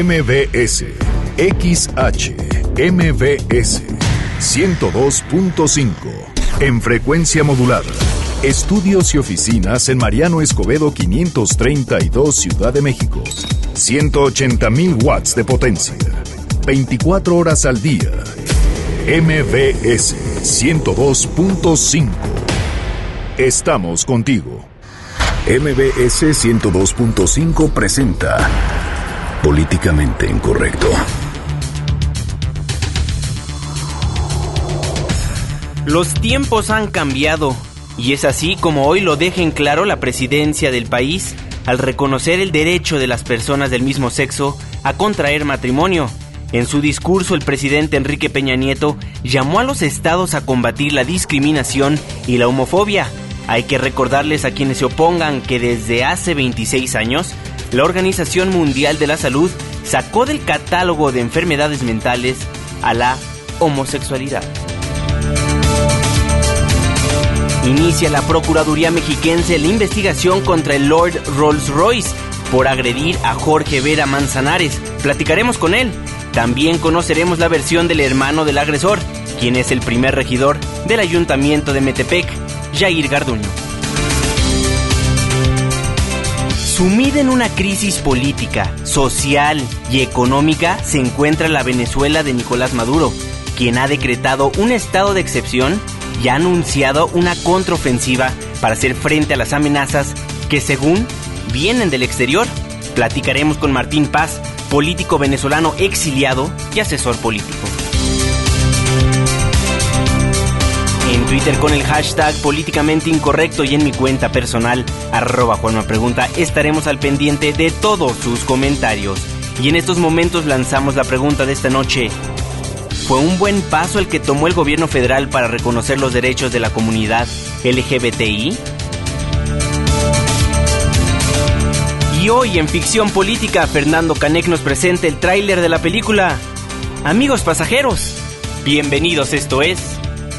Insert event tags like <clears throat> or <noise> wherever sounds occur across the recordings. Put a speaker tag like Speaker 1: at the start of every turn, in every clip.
Speaker 1: MBS, XH, MBS, 102.5, en frecuencia modulada. Estudios y oficinas en Mariano Escobedo 532, Ciudad de México. 180.000 watts de potencia. 24 horas al día. MBS 102.5. Estamos contigo. MBS 102.5 presenta Políticamente Incorrecto.
Speaker 2: Los tiempos han cambiado y es así como hoy lo deja en claro la presidencia del país al reconocer el derecho de las personas del mismo sexo a contraer matrimonio. En su discurso, el presidente Enrique Peña Nieto llamó a los estados a combatir la discriminación y la homofobia. Hay que recordarles a quienes se opongan que desde hace 26 años, la Organización Mundial de la Salud sacó del catálogo de enfermedades mentales a la homosexualidad. Inicia la Procuraduría Mexiquense la investigación contra el Lord Rolls Royce por agredir a Jorge Vera Manzanares. Platicaremos con él. También conoceremos la versión del hermano del agresor, quien es el primer regidor del ayuntamiento de Metepec, Jair Garduño. Sumida en una crisis política, social y económica se encuentra la Venezuela de Nicolás Maduro, quien ha decretado un estado de excepción y ha anunciado una contraofensiva para hacer frente a las amenazas que según vienen del exterior. Platicaremos con Martín Paz, político venezolano exiliado y asesor político. En Twitter con el hashtag políticamente incorrecto y en mi cuenta personal, arroba Juanma Pregunta, estaremos al pendiente de todos sus comentarios. Y en estos momentos lanzamos la pregunta de esta noche. ¿Fue un buen paso el que tomó el gobierno federal para reconocer los derechos de la comunidad LGBTI? Y hoy en Ficción Política, Fernando Canek nos presenta el tráiler de la película. Amigos pasajeros, bienvenidos, esto es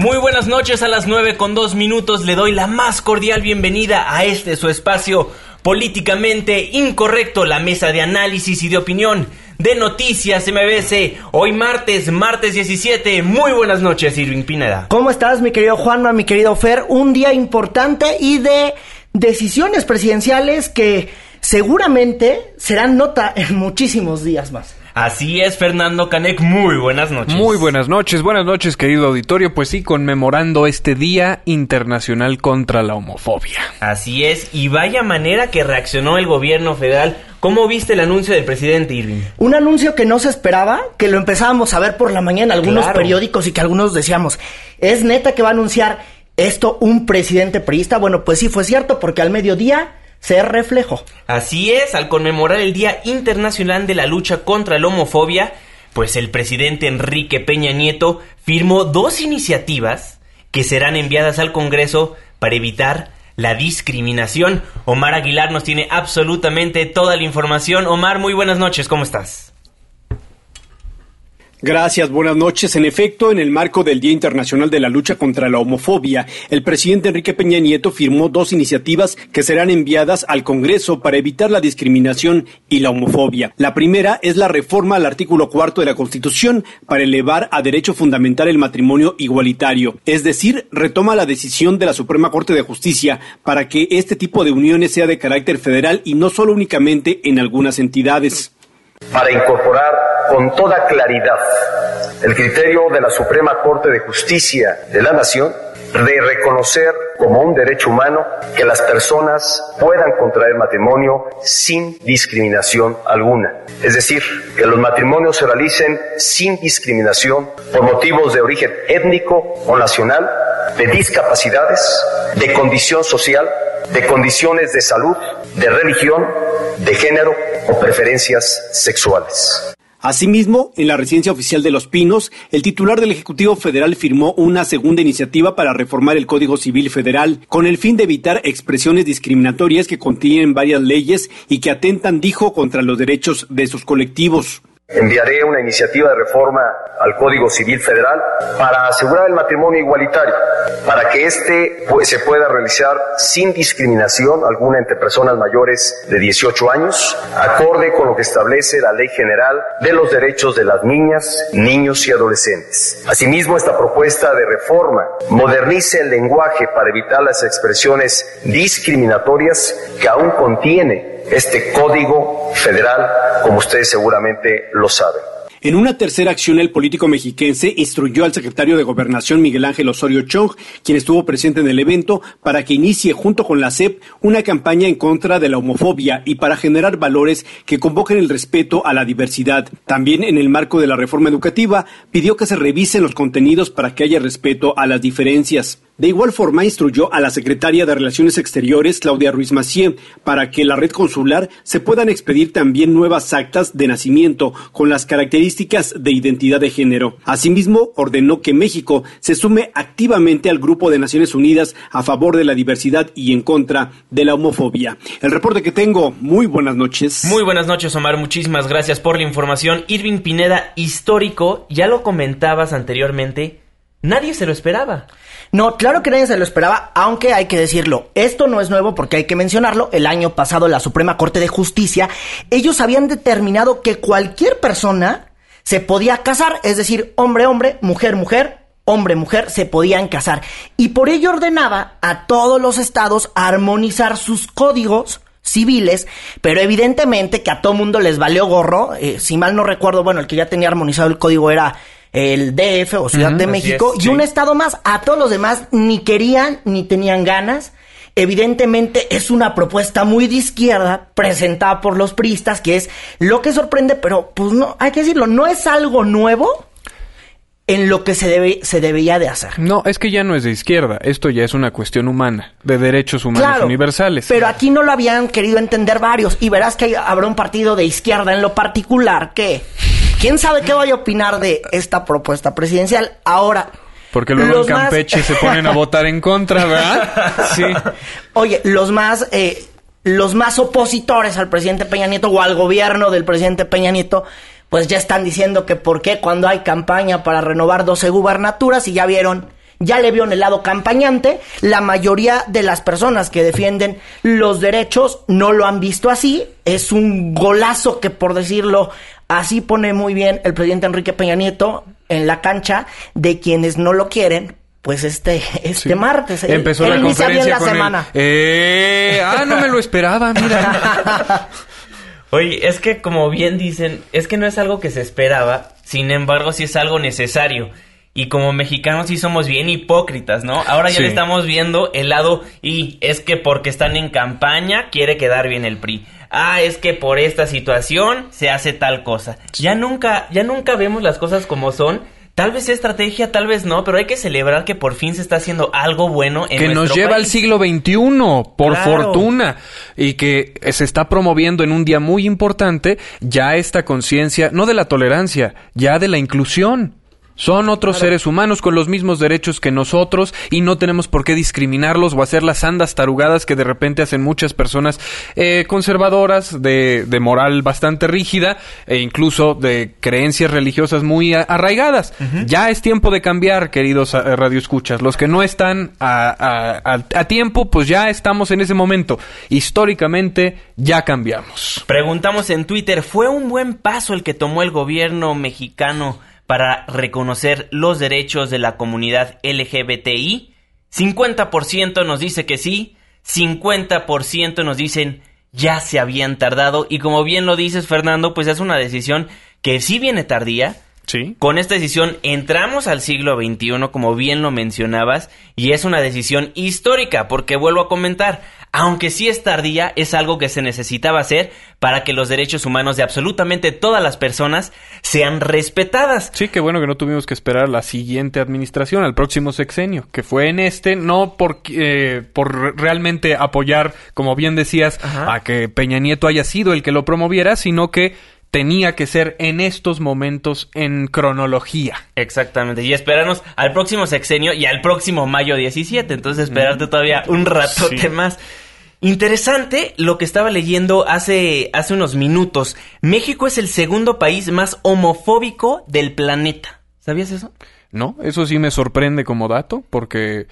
Speaker 2: Muy buenas noches a las 9 con 2 minutos. Le doy la más cordial bienvenida a este su espacio políticamente incorrecto, la mesa de análisis y de opinión de Noticias MBS. Hoy martes, martes 17. Muy buenas noches, Irving Pineda.
Speaker 3: ¿Cómo estás, mi querido Juanma, mi querido Fer? Un día importante y de decisiones presidenciales que seguramente serán nota en muchísimos días más.
Speaker 2: Así es, Fernando Canek, muy buenas noches.
Speaker 4: Muy buenas noches, buenas noches, querido auditorio. Pues sí, conmemorando este Día Internacional contra la Homofobia.
Speaker 2: Así es, y vaya manera que reaccionó el gobierno federal. ¿Cómo viste el anuncio del presidente Irving?
Speaker 3: Un anuncio que no se esperaba, que lo empezábamos a ver por la mañana en algunos
Speaker 2: Claro.
Speaker 3: periódicos y que algunos decíamos, ¿es neta que va a anunciar esto un presidente priista? Bueno, pues sí fue cierto, porque al mediodía se reflejó.
Speaker 2: Así es, al conmemorar el Día Internacional de la Lucha contra la Homofobia, pues el presidente Enrique Peña Nieto firmó dos iniciativas que serán enviadas al Congreso para evitar la discriminación. Omar Aguilar nos tiene absolutamente toda la información. Omar, muy buenas noches, ¿cómo estás?
Speaker 5: Gracias, buenas noches. En efecto, en el marco del Día Internacional de la Lucha contra la Homofobia, el presidente Enrique Peña Nieto firmó dos iniciativas que serán enviadas al Congreso para evitar la discriminación y la homofobia. La primera es la reforma al artículo cuarto de la Constitución para elevar a derecho fundamental el matrimonio igualitario, es decir, retoma la decisión de la Suprema Corte de Justicia para que este tipo de uniones sea de carácter federal y no solo únicamente en algunas entidades.
Speaker 6: para incorporar con toda claridad el criterio de la Suprema Corte de Justicia de la Nación de reconocer como un derecho humano que las personas puedan contraer matrimonio sin discriminación alguna. Es decir, que los matrimonios se realicen sin discriminación por motivos de origen étnico o nacional de discapacidades, de condición social, de condiciones de salud, de religión, de género o preferencias sexuales.
Speaker 5: Asimismo, en la residencia oficial de Los Pinos, el titular del Ejecutivo Federal firmó una segunda iniciativa para reformar el Código Civil Federal con el fin de evitar expresiones discriminatorias que contienen varias leyes y que atentan, dijo, contra los derechos de sus colectivos.
Speaker 6: Enviaré una iniciativa de reforma al Código Civil Federal para asegurar el matrimonio igualitario, para que éste se pueda realizar sin discriminación alguna entre personas mayores de 18 años, acorde con lo que establece la Ley General de los Derechos de las Niñas, Niños y Adolescentes. Asimismo, esta propuesta de reforma modernice el lenguaje para evitar las expresiones discriminatorias que aún contiene este código federal, como ustedes seguramente lo saben.
Speaker 5: En una tercera acción, el político mexiquense instruyó al secretario de Gobernación Miguel Ángel Osorio Chong, quien estuvo presente en el evento, para que inicie junto con la CEP una campaña en contra de la homofobia y para generar valores que convoquen el respeto a la diversidad. También en el marco de la reforma educativa, pidió que se revisen los contenidos para que haya respeto a las diferencias. De igual forma, instruyó a la secretaria de Relaciones Exteriores, Claudia Ruiz Macié, para que la red consular se puedan expedir también nuevas actas de nacimiento con las características de identidad de género. Asimismo, ordenó que México se sume activamente al Grupo de Naciones Unidas a favor de la diversidad y en contra de la homofobia. El reporte que tengo, muy buenas noches.
Speaker 2: Muy buenas noches, Omar. Muchísimas gracias por la información. Irving Pineda, histórico, ya lo comentabas anteriormente, nadie se lo esperaba.
Speaker 3: No, claro que nadie se lo esperaba, aunque hay que decirlo, esto no es nuevo porque hay que mencionarlo. El año pasado la Suprema Corte de Justicia, ellos habían determinado que cualquier persona se podía casar, es decir, hombre, hombre, mujer, mujer, hombre, mujer, se podían casar. Y por ello ordenaba a todos los estados armonizar sus códigos civiles, pero evidentemente que a todo mundo les valió gorro. Eh, si mal no recuerdo, bueno, el que ya tenía armonizado el código era el DF o Ciudad de México y un estado más. A todos los demás ni querían ni tenían ganas. Evidentemente es una propuesta muy de izquierda presentada por los priistas, que es lo que sorprende, pero pues no, hay que decirlo, no es algo nuevo en lo que se, debe, se debía de hacer.
Speaker 4: No, es que ya no es de izquierda, esto ya es una cuestión humana, de derechos humanos universales.
Speaker 3: Pero aquí no lo habían querido entender varios, y verás que habrá un partido de izquierda en lo particular que ¿Quién sabe qué voy a opinar de esta propuesta presidencial? Ahora,
Speaker 4: porque luego en Campeche se ponen a votar en contra, ¿verdad? <laughs>
Speaker 3: Sí. Oye, los más, eh, los más opositores al presidente Peña Nieto o al gobierno del presidente Peña Nieto, pues ya están diciendo que por qué cuando hay campaña para renovar 12 gubernaturas y ya vieron, ya le vio en el lado campañante, la mayoría de las personas que defienden los derechos no lo han visto así, es un golazo que por decirlo Así pone muy bien el presidente Enrique Peña Nieto en la cancha de quienes no lo quieren, pues este este martes.
Speaker 4: Empezó la conferencia con semana. Eh, ah no me lo esperaba mira. <laughs>
Speaker 2: Oye es que como bien dicen es que no es algo que se esperaba sin embargo sí es algo necesario. Y como mexicanos sí somos bien hipócritas, ¿no? Ahora ya le estamos viendo el lado y es que porque están en campaña quiere quedar bien el PRI ah, es que por esta situación se hace tal cosa. Ya nunca, ya nunca vemos las cosas como son. Tal vez estrategia, tal vez no, pero hay que celebrar que por fin se está haciendo algo bueno en
Speaker 4: Que nos lleva al siglo XXI, por fortuna, y que se está promoviendo en un día muy importante ya esta conciencia, no de la tolerancia, ya de la inclusión. Son otros seres humanos con los mismos derechos que nosotros y no tenemos por qué discriminarlos o hacer las andas tarugadas que de repente hacen muchas personas eh, conservadoras, de, de, moral bastante rígida e incluso de creencias religiosas muy arraigadas. Ya es tiempo de cambiar, queridos eh, radioescuchas. Los que no están a, a tiempo, pues ya estamos en ese momento. Históricamente ya cambiamos.
Speaker 2: Preguntamos en Twitter, ¿fue un buen paso el que tomó el gobierno mexicano? Para reconocer los derechos de la comunidad LGBTI. 50% nos dice que sí, 50% nos dicen ya se habían tardado y como bien lo dices Fernando, pues es una decisión que sí viene tardía,
Speaker 4: Sí.
Speaker 2: Con esta decisión entramos al siglo XXI, como bien lo mencionabas, y es una decisión histórica, porque vuelvo a comentar, aunque sí es tardía, es algo que se necesitaba hacer para que los derechos humanos de absolutamente todas las personas sean respetadas.
Speaker 4: Sí, qué bueno que no tuvimos que esperar la siguiente administración, al próximo sexenio, que fue en este, no por, eh, por realmente apoyar, como bien decías, a que Peña Nieto haya sido el que lo promoviera, sino que tenía que ser en estos momentos en cronología.
Speaker 2: Exactamente, y esperarnos al próximo sexenio y al próximo mayo 17, entonces esperarte todavía un ratote más. Interesante lo que estaba leyendo hace, hace unos minutos. México es el segundo país más homofóbico del planeta. ¿Sabías eso?
Speaker 4: No, eso sí me sorprende como dato, porque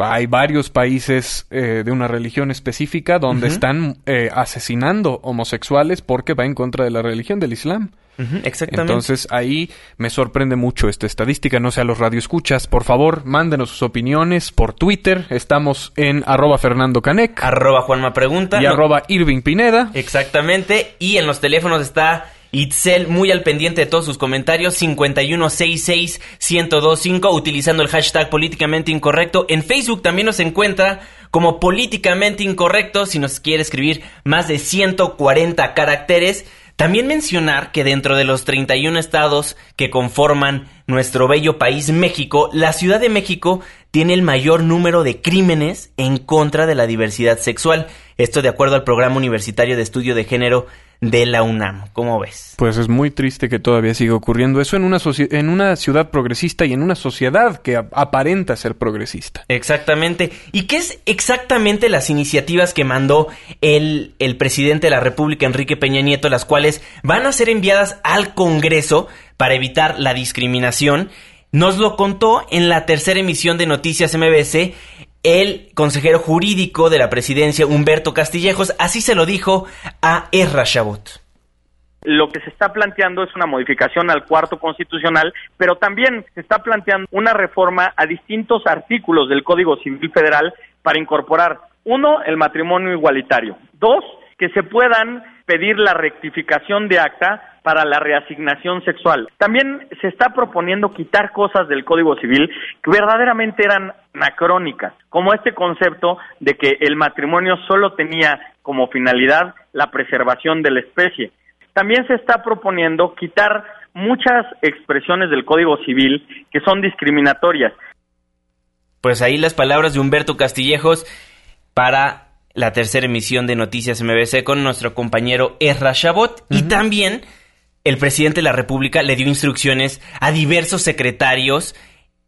Speaker 4: hay varios países eh, de una religión específica donde están eh, asesinando homosexuales porque va en contra de la religión del Islam.
Speaker 2: exactamente.
Speaker 4: Entonces ahí me sorprende mucho esta estadística. No sé a los radioescuchas, por favor, mándenos sus opiniones por Twitter. Estamos en arroba Fernando Canec.
Speaker 2: Arroba Juanma Pregunta.
Speaker 4: Y arroba Irving Pineda.
Speaker 2: Exactamente. Y en los teléfonos está Itzel, muy al pendiente de todos sus comentarios, 5166-1025, utilizando el hashtag políticamente incorrecto. En Facebook también nos encuentra como políticamente incorrecto, si nos quiere escribir más de 140 caracteres. También mencionar que dentro de los 31 estados que conforman nuestro bello país México, la Ciudad de México tiene el mayor número de crímenes en contra de la diversidad sexual. Esto de acuerdo al Programa Universitario de Estudio de Género de la UNAM. ¿Cómo ves?
Speaker 4: Pues es muy triste que todavía siga ocurriendo eso en una, en una ciudad progresista y en una sociedad que aparenta ser progresista.
Speaker 2: Exactamente. ¿Y qué es exactamente las iniciativas que mandó el, el presidente de la República, Enrique Peña Nieto, las cuales van a ser enviadas al Congreso para evitar la discriminación? Nos lo contó en la tercera emisión de Noticias MBC el consejero jurídico de la presidencia, Humberto Castillejos, así se lo dijo a Erra Chabot.
Speaker 7: Lo que se está planteando es una modificación al cuarto constitucional, pero también se está planteando una reforma a distintos artículos del Código Civil Federal para incorporar, uno, el matrimonio igualitario, dos, que se puedan pedir la rectificación de acta para la reasignación sexual. También se está proponiendo quitar cosas del Código Civil que verdaderamente eran anacrónicas, como este concepto de que el matrimonio solo tenía como finalidad la preservación de la especie. También se está proponiendo quitar muchas expresiones del Código Civil que son discriminatorias.
Speaker 2: Pues ahí las palabras de Humberto Castillejos para la tercera emisión de Noticias MBC con nuestro compañero Erra Chabot y también el presidente de la República le dio instrucciones a diversos secretarios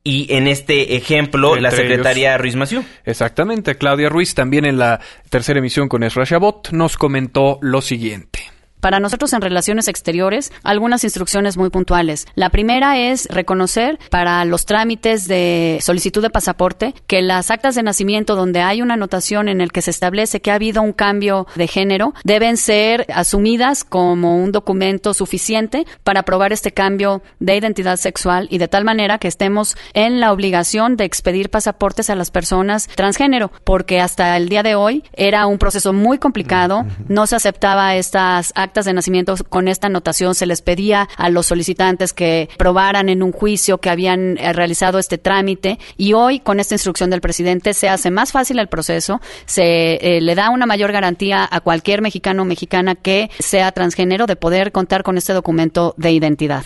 Speaker 2: y en este ejemplo, la secretaria Ruiz Maciú.
Speaker 4: Exactamente, Claudia Ruiz también en la tercera emisión con Ezra Chabot nos comentó lo siguiente.
Speaker 8: Para nosotros en relaciones exteriores, algunas instrucciones muy puntuales. La primera es reconocer para los trámites de solicitud de pasaporte que las actas de nacimiento donde hay una anotación en el que se establece que ha habido un cambio de género deben ser asumidas como un documento suficiente para probar este cambio de identidad sexual y de tal manera que estemos en la obligación de expedir pasaportes a las personas transgénero, porque hasta el día de hoy era un proceso muy complicado, no se aceptaba estas actas actas de nacimiento con esta anotación se les pedía a los solicitantes que probaran en un juicio que habían eh, realizado este trámite y hoy con esta instrucción del presidente se hace más fácil el proceso, se eh, le da una mayor garantía a cualquier mexicano o mexicana que sea transgénero de poder contar con este documento de identidad.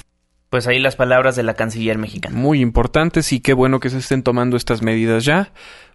Speaker 2: Pues ahí las palabras de la canciller mexicana.
Speaker 4: Muy importantes y qué bueno que se estén tomando estas medidas ya,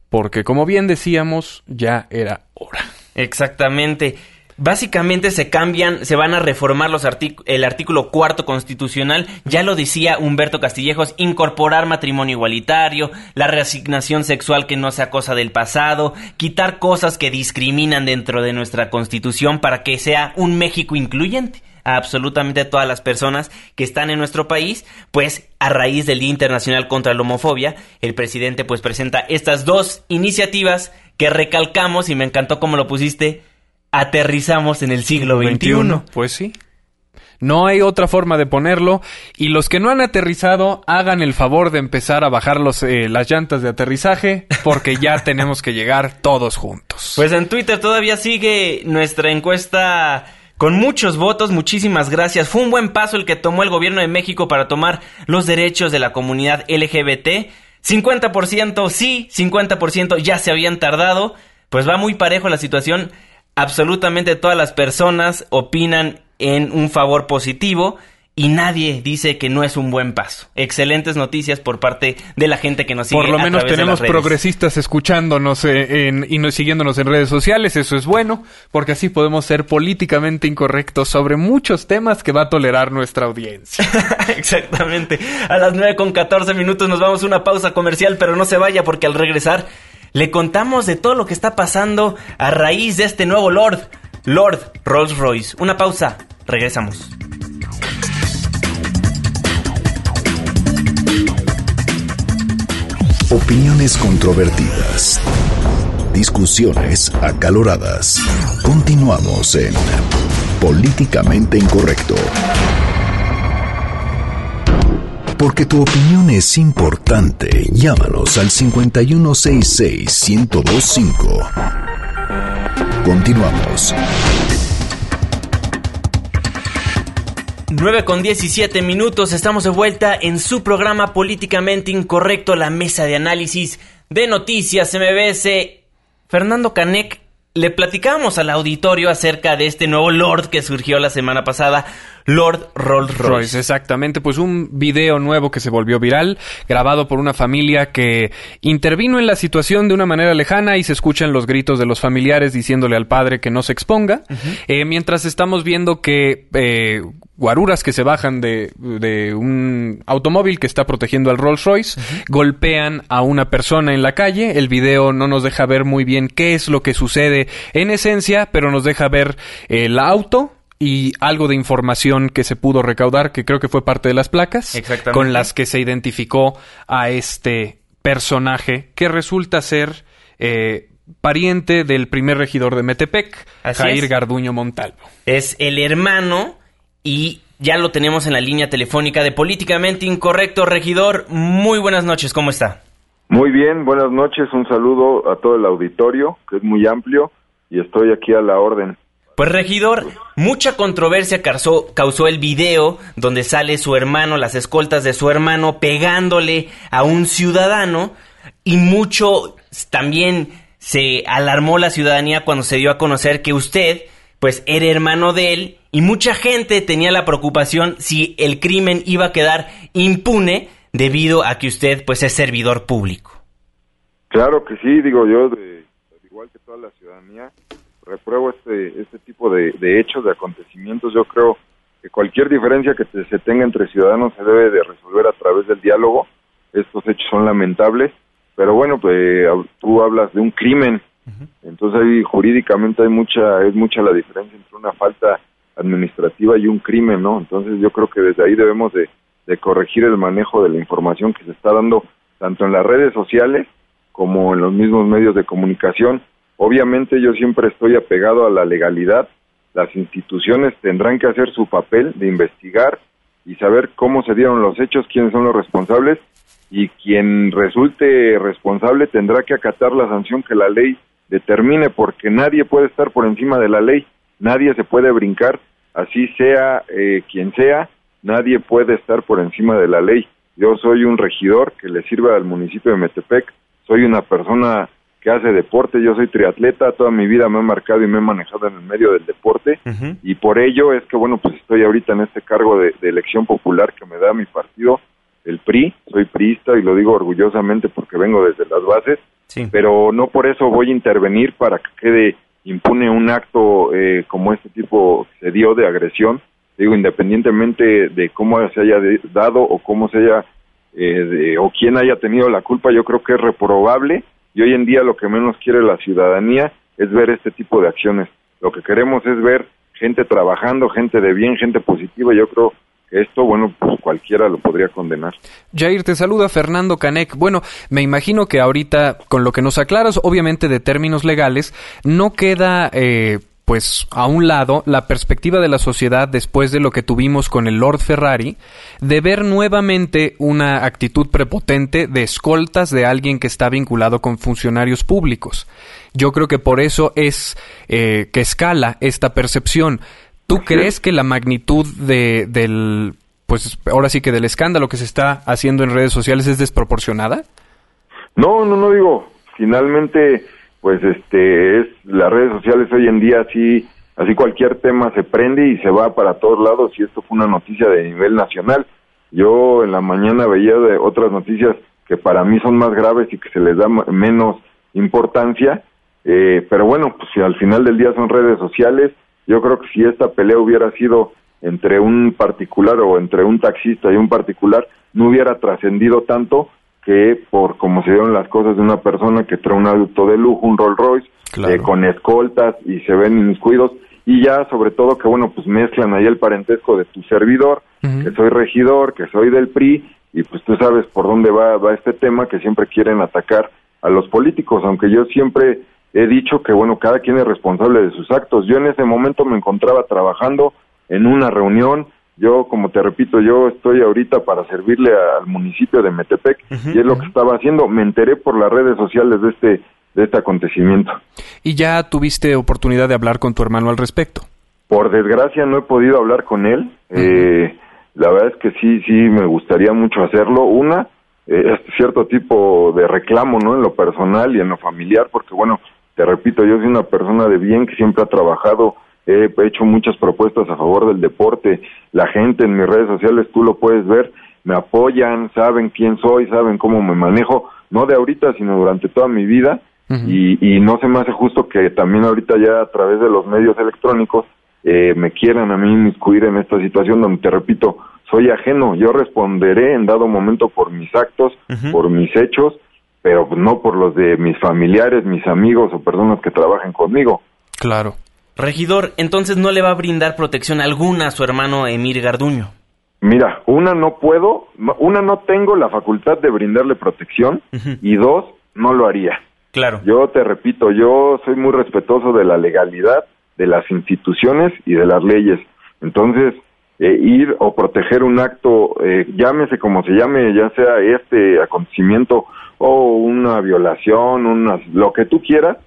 Speaker 4: porque como bien decíamos, ya era hora.
Speaker 2: Exactamente. Básicamente se cambian, se van a reformar los el artículo cuarto constitucional, ya lo decía Humberto Castillejos, incorporar matrimonio igualitario, la reasignación sexual que no sea cosa del pasado, quitar cosas que discriminan dentro de nuestra constitución para que sea un México incluyente a absolutamente todas las personas que están en nuestro país, pues a raíz del Día Internacional contra la Homofobia, el presidente pues presenta estas dos iniciativas que recalcamos y me encantó cómo lo pusiste, aterrizamos en el siglo XXI.
Speaker 4: Pues sí. No hay otra forma de ponerlo. Y los que no han aterrizado, hagan el favor de empezar a bajar los, eh, las llantas de aterrizaje, porque ya <laughs> tenemos que llegar todos juntos.
Speaker 2: Pues en Twitter todavía sigue nuestra encuesta con muchos votos. Muchísimas gracias. Fue un buen paso el que tomó el gobierno de México para tomar los derechos de la comunidad LGBT. 50% sí, 50% ya se habían tardado. Pues va muy parejo la situación. Absolutamente todas las personas opinan en un favor positivo y nadie dice que no es un buen paso. Excelentes noticias por parte de la gente que nos sigue.
Speaker 4: Por lo menos tenemos progresistas escuchándonos eh, en, y siguiéndonos en redes sociales, eso es bueno, porque así podemos ser políticamente incorrectos sobre muchos temas que va a tolerar nuestra audiencia. <laughs>
Speaker 2: Exactamente. A las 9 con 14 minutos nos vamos a una pausa comercial, pero no se vaya porque al regresar le contamos de todo lo que está pasando a raíz de este nuevo Lord, Lord Rolls Royce. Una pausa, regresamos.
Speaker 1: Opiniones controvertidas. Discusiones acaloradas. Continuamos en Políticamente Incorrecto. Porque tu opinión es importante, llámanos al 5166-1025. Continuamos.
Speaker 2: 9 con 17 minutos, estamos de vuelta en su programa Políticamente Incorrecto, la mesa de análisis de noticias MBS. Fernando Canek, le platicábamos al auditorio acerca de este nuevo Lord que surgió la semana pasada, Lord Rolls Royce.
Speaker 4: Exactamente, pues un video nuevo que se volvió viral, grabado por una familia que intervino en la situación de una manera lejana y se escuchan los gritos de los familiares diciéndole al padre que no se exponga, eh, mientras estamos viendo que eh, guaruras que se bajan de, un automóvil que está protegiendo al Rolls Royce, golpean a una persona en la calle. El video no nos deja ver muy bien qué es lo que sucede en esencia, pero nos deja ver el auto, y algo de información que se pudo recaudar, que creo que fue parte de las placas, con las que se identificó a este personaje que resulta ser eh, pariente del primer regidor de Metepec, Jair Garduño Montalvo.
Speaker 2: Es el hermano y ya lo tenemos en la línea telefónica de Políticamente Incorrecto. Regidor, muy buenas noches, ¿cómo está?
Speaker 9: Muy bien, buenas noches, un saludo a todo el auditorio, que es muy amplio, y estoy aquí a la orden.
Speaker 2: Pues regidor, mucha controversia causó, el video donde sale su hermano, las escoltas de su hermano pegándole a un ciudadano y mucho también se alarmó la ciudadanía cuando se dio a conocer que usted pues era hermano de él y mucha gente tenía la preocupación si el crimen iba a quedar impune debido a que usted pues es servidor público.
Speaker 9: Claro que sí, digo yo, de, igual que toda la ciudadanía, repruebo este, este tipo de, hechos, de acontecimientos. Yo creo que cualquier diferencia que se tenga entre ciudadanos se debe de resolver a través del diálogo. Estos hechos son lamentables, pero bueno, pues tú hablas de un crimen, entonces ahí jurídicamente hay mucha es mucha la diferencia entre una falta administrativa y un crimen, ¿no? Entonces yo creo que desde ahí debemos de, de corregir el manejo de la información que se está dando tanto en las redes sociales como en los mismos medios de comunicación Obviamente yo siempre estoy apegado a la legalidad. Las instituciones tendrán que hacer su papel de investigar y saber cómo se dieron los hechos, quiénes son los responsables y quien resulte responsable tendrá que acatar la sanción que la ley determine porque nadie puede estar por encima de la ley, nadie se puede brincar, así sea eh, quien sea, nadie puede estar por encima de la ley. Yo soy un regidor que le sirve al municipio de Metepec, soy una persona que hace deporte, yo soy triatleta, toda mi vida me he marcado y me he manejado en el medio del deporte. Y por ello es que bueno, pues estoy ahorita en este cargo de, elección popular que me da mi partido, el PRI, soy priista y lo digo orgullosamente porque vengo desde las bases, pero no por eso voy a intervenir para que quede impune un acto eh, como este tipo se dio de agresión, digo independientemente de cómo se haya dado o cómo se haya eh, o quién haya tenido la culpa, yo creo que es reprobable y hoy en día lo que menos quiere la ciudadanía es ver este tipo de acciones. Lo que queremos es ver gente trabajando, gente de bien, gente positiva. Yo creo que esto, bueno, pues cualquiera lo podría condenar.
Speaker 4: Jair, te saluda Fernando Canek. Bueno, me imagino que ahorita, con lo que nos aclaras, obviamente de términos legales, no queda eh, pues a un lado la perspectiva de la sociedad después de lo que tuvimos con el Lord Ferrari, de ver nuevamente una actitud prepotente de escoltas de alguien que está vinculado con funcionarios públicos. Yo creo que por eso es eh, que escala esta percepción. ¿Tú crees que la magnitud de, del, pues ahora sí que del escándalo que se está haciendo en redes sociales es desproporcionada?
Speaker 9: No, no, no digo. Finalmente, pues este, es las redes sociales hoy en día así, así cualquier tema se prende y se va para todos lados y esto fue una noticia de nivel nacional. Yo en la mañana veía de otras noticias que para mí son más graves y que se les da menos importancia, eh, pero bueno, pues si al final del día son redes sociales, yo creo que si esta pelea hubiera sido entre un particular o entre un taxista y un particular, no hubiera trascendido tanto que por como se dieron las cosas de una persona que trae un auto de lujo, un Rolls Royce, eh, con escoltas y se ven inmiscuidos y ya sobre todo que bueno pues mezclan ahí el parentesco de tu servidor, que soy regidor, que soy del PRI y pues tú sabes por dónde va, va este tema que siempre quieren atacar a los políticos, aunque yo siempre he dicho que bueno cada quien es responsable de sus actos. Yo en ese momento me encontraba trabajando en una reunión yo, como te repito, yo estoy ahorita para servirle al municipio de Metepec y es lo que estaba haciendo. Me enteré por las redes sociales de este de este acontecimiento.
Speaker 4: ¿Y ya tuviste oportunidad de hablar con tu hermano al respecto?
Speaker 9: Por desgracia no he podido hablar con él. eh, la verdad es que sí, sí me gustaría mucho hacerlo. Una, eh, cierto tipo de reclamo, ¿no? En lo personal y en lo familiar, porque bueno, te repito, yo soy una persona de bien que siempre ha trabajado he hecho muchas propuestas a favor del deporte, la gente en mis redes sociales, tú lo puedes ver, me apoyan, saben quién soy, saben cómo me manejo, no de ahorita, sino durante toda mi vida, y, y, no se me hace justo que también ahorita ya a través de los medios electrónicos eh, me quieran a mí inmiscuir en esta situación donde, te repito, soy ajeno, yo responderé en dado momento por mis actos, por mis hechos, pero no por los de mis familiares, mis amigos o personas que trabajen conmigo.
Speaker 4: Claro.
Speaker 2: Regidor, entonces no le va a brindar protección alguna a su hermano Emir Garduño.
Speaker 9: Mira, una no puedo, una no tengo la facultad de brindarle protección y dos, no lo haría.
Speaker 2: Claro.
Speaker 9: Yo te repito, yo soy muy respetuoso de la legalidad, de las instituciones y de las leyes. Entonces, eh, ir o proteger un acto, eh, llámese como se llame, ya sea este acontecimiento o una violación, una, lo que tú quieras,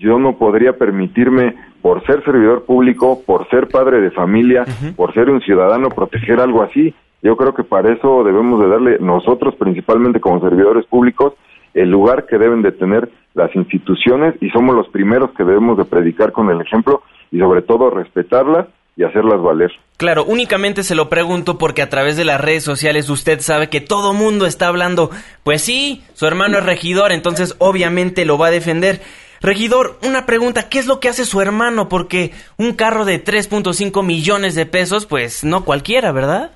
Speaker 9: yo no podría permitirme, por ser servidor público, por ser padre de familia, por ser un ciudadano, proteger algo así. Yo creo que para eso debemos de darle nosotros, principalmente como servidores públicos, el lugar que deben de tener las instituciones y somos los primeros que debemos de predicar con el ejemplo y sobre todo respetarlas y hacerlas valer.
Speaker 2: Claro, únicamente se lo pregunto porque a través de las redes sociales usted sabe que todo mundo está hablando, pues sí, su hermano es regidor, entonces obviamente lo va a defender. Regidor, una pregunta, ¿qué es lo que hace su hermano? Porque un carro de 3.5 millones de pesos, pues no cualquiera, ¿verdad?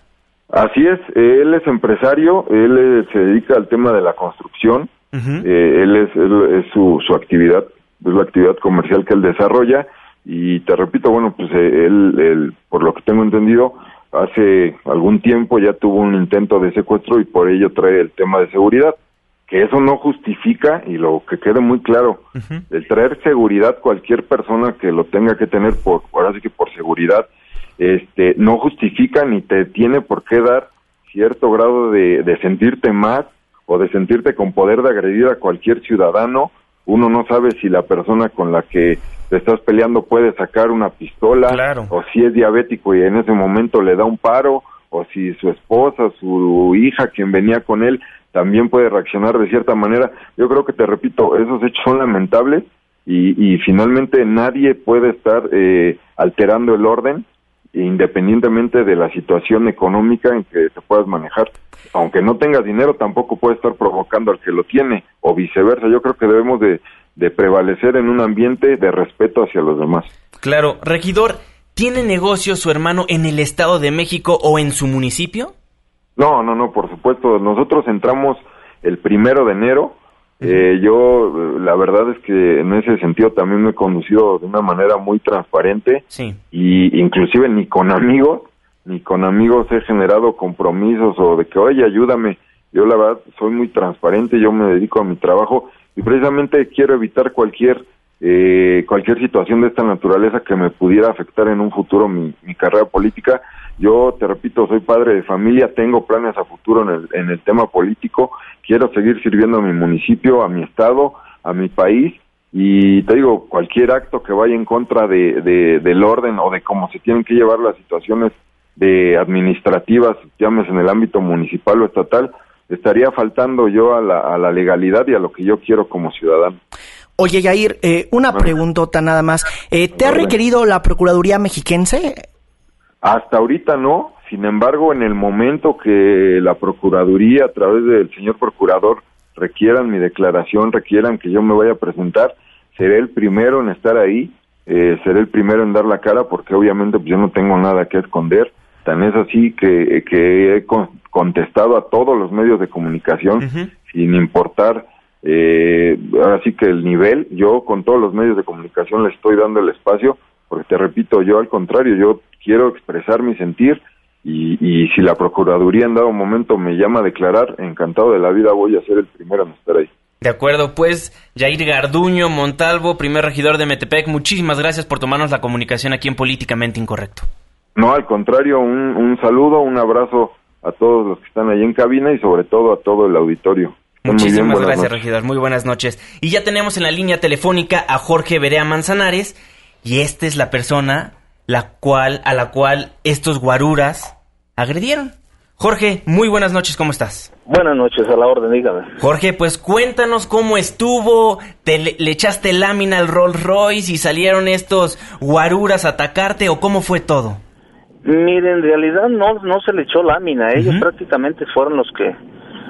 Speaker 9: Así es, él es empresario, él eh, se dedica al tema de la construcción, eh, él es, es su, su actividad, es la actividad comercial que él desarrolla y te repito, bueno, pues eh, él, él, por lo que tengo entendido, hace algún tiempo ya tuvo un intento de secuestro y por ello trae el tema de seguridad que eso no justifica, y lo que quede muy claro, el traer seguridad cualquier persona que lo tenga que tener por, ahora sí que por seguridad, este, no justifica ni te tiene por qué dar cierto grado de, de sentirte más o de sentirte con poder de agredir a cualquier ciudadano. Uno no sabe si la persona con la que te estás peleando puede sacar una pistola, o si es diabético y en ese momento le da un paro, o si su esposa, su hija, quien venía con él, también puede reaccionar de cierta manera. Yo creo que te repito, esos hechos son lamentables y, finalmente nadie puede estar eh, alterando el orden independientemente de la situación económica en que te puedas manejar. Aunque no tengas dinero, tampoco puede estar provocando al que lo tiene, o viceversa. Yo creo que debemos de, de prevalecer en un ambiente de respeto hacia los demás.
Speaker 2: Claro, regidor, ¿tiene negocio su hermano en el Estado de México o en su municipio?
Speaker 9: No, no, no, por supuesto. Nosotros entramos el primero de enero. Eh, yo, la verdad es que en ese sentido también me he conducido de una manera muy transparente.
Speaker 2: Sí.
Speaker 9: Y inclusive ni con amigos, ni con amigos he generado compromisos o de que, oye, ayúdame. Yo la verdad soy muy transparente, yo me dedico a mi trabajo y precisamente quiero evitar cualquier eh, cualquier situación de esta naturaleza que me pudiera afectar en un futuro mi, mi carrera política. Yo, te repito, soy padre de familia, tengo planes a futuro en el, en el tema político, quiero seguir sirviendo a mi municipio, a mi estado, a mi país y te digo, cualquier acto que vaya en contra de, del orden o de cómo se tienen que llevar las situaciones de administrativas, llámese en el ámbito municipal o estatal, estaría faltando yo a la, a la legalidad y a lo que yo quiero como ciudadano.
Speaker 3: Oye, Yair, eh, una preguntota nada más. Eh, ¿Te ha requerido la Procuraduría Mexiquense?
Speaker 9: Hasta ahorita no, sin embargo, en el momento que la Procuraduría, a través del señor Procurador, requieran mi declaración, requieran que yo me vaya a presentar, seré el primero en estar ahí, eh, seré el primero en dar la cara, porque obviamente pues, yo no tengo nada que esconder. Tan es así que, que he contestado a todos los medios de comunicación, sin importar eh, ahora sí que el nivel, yo con todos los medios de comunicación le estoy dando el espacio, porque te repito, yo al contrario, yo quiero expresar mi sentir y, y si la Procuraduría en dado momento me llama a declarar, encantado de la vida voy a ser el primero en estar ahí.
Speaker 2: De acuerdo, pues Jair Garduño Montalvo, primer regidor de Metepec, muchísimas gracias por tomarnos la comunicación aquí en Políticamente Incorrecto.
Speaker 9: No, al contrario, un, un saludo, un abrazo a todos los que están ahí en cabina y sobre todo a todo el auditorio.
Speaker 2: Muchísimas gracias, regidor. Muy buenas noches. Y ya tenemos en la línea telefónica a Jorge Berea Manzanares y esta es la persona la cual a la cual estos guaruras agredieron. Jorge, muy buenas noches, ¿cómo estás?
Speaker 10: Buenas noches, a la orden, dígame.
Speaker 2: Jorge, pues cuéntanos cómo estuvo, te le, echaste lámina al Rolls Royce y salieron estos guaruras a atacarte o cómo fue todo?
Speaker 10: Mire, en realidad no, no se le echó lámina, ellos prácticamente fueron los que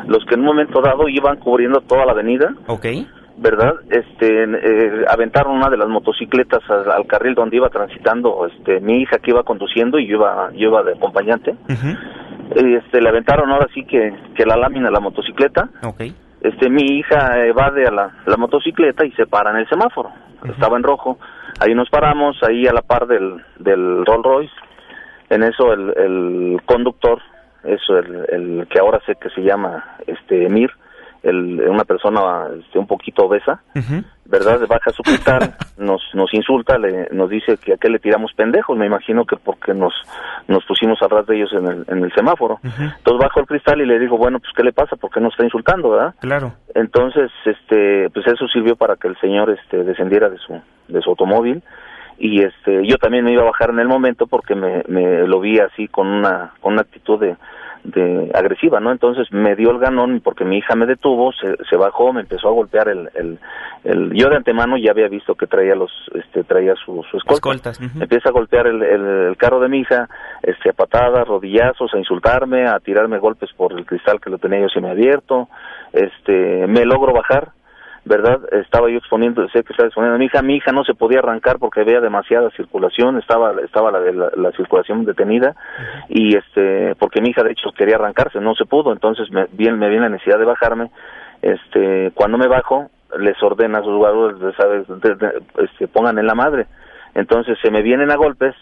Speaker 10: los que en un momento dado iban cubriendo toda la avenida.
Speaker 2: Ok.
Speaker 10: ¿Verdad? Este, eh, aventaron una de las motocicletas al, carril donde iba transitando este, mi hija que iba conduciendo y yo iba, yo iba de acompañante. este, le aventaron ahora sí que, que la lámina de la motocicleta.
Speaker 2: Okay.
Speaker 10: Este, mi hija evade a la, la motocicleta y se para en el semáforo. Estaba en rojo. Ahí nos paramos, ahí a la par del, del Rolls Royce. En eso el, el conductor eso el, el que ahora sé que se llama este Emir, el, una persona este, un poquito obesa, ¿verdad? Baja su cristal, <laughs> nos, nos insulta, le, nos dice que a qué le tiramos pendejos, me imagino que porque nos, nos pusimos a ras de ellos en el, en el semáforo. Entonces bajo el cristal y le digo, bueno, pues ¿qué le pasa? ¿Por qué nos está insultando, verdad?
Speaker 2: Claro.
Speaker 10: Entonces, este, pues eso sirvió para que el señor este, descendiera de su, de su automóvil y este yo también me iba a bajar en el momento porque me, me lo vi así con una con una actitud de, de agresiva no entonces me dio el ganón porque mi hija me detuvo se, se bajó me empezó a golpear el, el, el, yo de antemano ya había visto que traía los este traía su, su escolta. Empieza a golpear el, el, carro de mi hija este a patadas rodillazos a insultarme a tirarme golpes por el cristal que lo tenía yo abierto este me logro bajar ¿verdad? Estaba yo exponiendo, sé que estaba exponiendo a mi hija, mi hija no se podía arrancar porque había demasiada circulación, estaba estaba la, la, circulación detenida y este porque mi hija de hecho quería arrancarse, no se pudo, entonces me bien me viene la necesidad de bajarme. Este, cuando me bajo les ordena a sus jugadores, sabes, este, pongan en la madre. Entonces se me vienen a golpes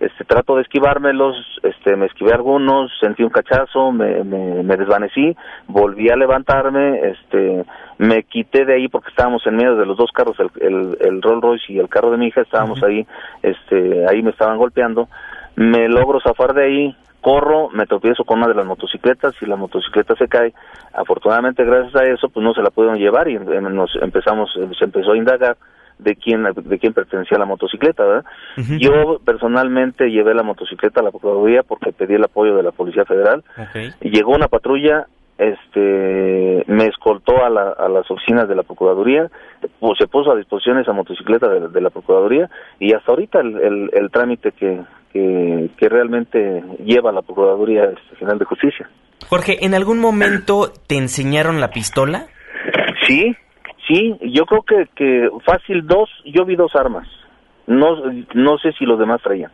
Speaker 10: este trato de esquivármelos, este me esquivé algunos, sentí un cachazo, me, me, desvanecí, volví a levantarme, este me quité de ahí porque estábamos en medio de los dos carros, el, el, el Rolls Royce y el carro de mi hija, estábamos ahí, este ahí me estaban golpeando, me logro zafar de ahí, corro, me tropiezo con una de las motocicletas y la motocicleta se cae. Afortunadamente, gracias a eso, pues no se la pudieron llevar y nos empezamos, se empezó a indagar de quién de quién pertenecía la motocicleta, ¿verdad? Yo personalmente llevé la motocicleta a la Procuraduría porque pedí el apoyo de la Policía Federal. Llegó una patrulla, este me escoltó a, la, a las oficinas de la Procuraduría, pues, se puso a disposición esa motocicleta de, la Procuraduría y hasta ahorita el, el, trámite que, que, que, realmente lleva la Procuraduría General de Justicia.
Speaker 2: Jorge, ¿en algún momento te enseñaron la pistola?
Speaker 10: Sí, Sí, yo creo que, que fácil dos, yo vi dos armas. No, no sé si los demás traían,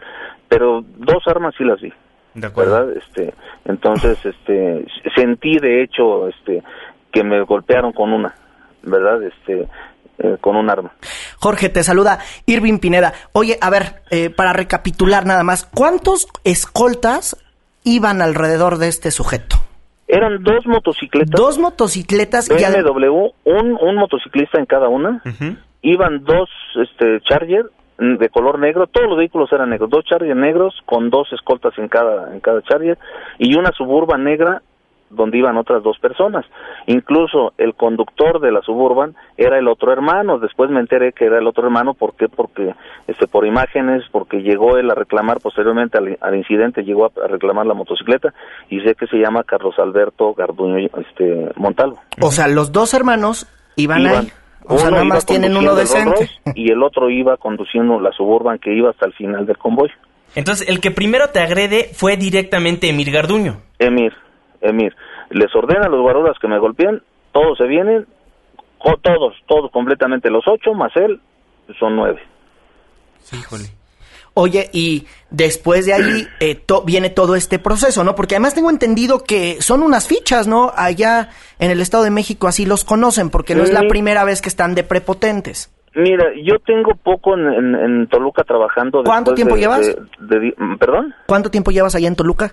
Speaker 10: pero dos armas sí las vi. De ¿Verdad? Este, entonces, este, sentí de hecho, este, que me golpearon con una, ¿verdad? Este, eh, con un arma.
Speaker 3: Jorge, te saluda Irving Pineda. Oye, a ver, eh, para recapitular nada más, ¿cuántos escoltas iban alrededor de este sujeto?
Speaker 10: Eran dos motocicletas.
Speaker 3: Dos motocicletas.
Speaker 10: BMW, un, un motociclista en cada una. Iban dos este, Charger de color negro, todos los vehículos eran negros, dos Charger negros con dos escoltas en cada en cada Charger y una Suburban negra donde iban otras dos personas. Incluso el conductor de la Suburban era el otro hermano. Después me enteré que era el otro hermano. ¿Por qué? Porque este, por imágenes, porque llegó él a reclamar posteriormente al, incidente, llegó a, reclamar la motocicleta y sé que se llama Carlos Alberto Garduño este, Montalvo.
Speaker 3: O sea, los dos hermanos iban, ahí. O sea, nada más tienen uno decente.
Speaker 10: Y el otro iba conduciendo la Suburban que iba hasta el final del convoy.
Speaker 2: Entonces, el que primero te agrede fue directamente Emir Garduño.
Speaker 10: Emir, Emir. Les ordena a los guaruras que me golpeen, todos se vienen, todos, todos completamente, los ocho más él, son nueve.
Speaker 3: Sí, híjole. Oye, y después de ahí <clears throat> eh, viene todo este proceso, ¿no? Porque además tengo entendido que son unas fichas, ¿no? Allá en el Estado de México así los conocen, porque no es la primera vez que están de prepotentes.
Speaker 10: Mira, yo tengo poco en, Toluca trabajando.
Speaker 3: ¿Cuánto tiempo llevas?
Speaker 10: ¿Perdón?
Speaker 3: ¿Cuánto tiempo llevas allá en Toluca?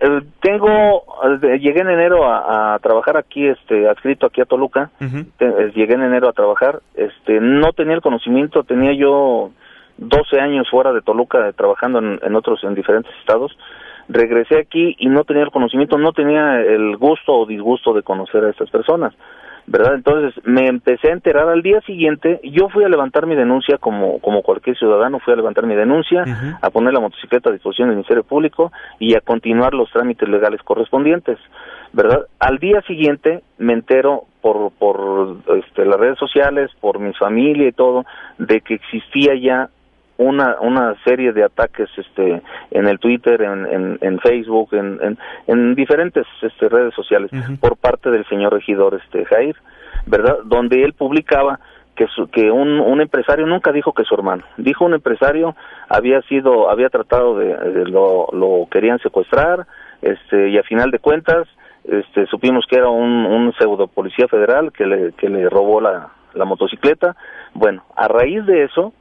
Speaker 10: Eh, tengo, llegué en enero a, trabajar aquí, este, adscrito aquí a Toluca. Eh, llegué en enero a trabajar. Este, no tenía el conocimiento, tenía yo 12 años fuera de Toluca trabajando en, en otros, en diferentes estados. Regresé aquí y no tenía el conocimiento, no tenía el gusto o disgusto de conocer a estas personas. ¿Verdad? Entonces me empecé a enterar al día siguiente, yo fui a levantar mi denuncia como, como cualquier ciudadano, fui a levantar mi denuncia, a poner la motocicleta a disposición del Ministerio Público y a continuar los trámites legales correspondientes, ¿verdad? Al día siguiente me entero por, por este, las redes sociales, por mi familia y todo, de que existía ya una, una serie de ataques este, en el Twitter, en, en, Facebook, en, en, diferentes este, redes sociales por parte del señor regidor este, Jair, ¿verdad? Donde él publicaba que, que un, un empresario nunca dijo que su hermano, dijo un empresario había sido, había tratado de, lo, lo querían secuestrar, este, y a final de cuentas, este, supimos que era un, un pseudo policía federal que le, que le robó la, la motocicleta. Bueno, a raíz de eso,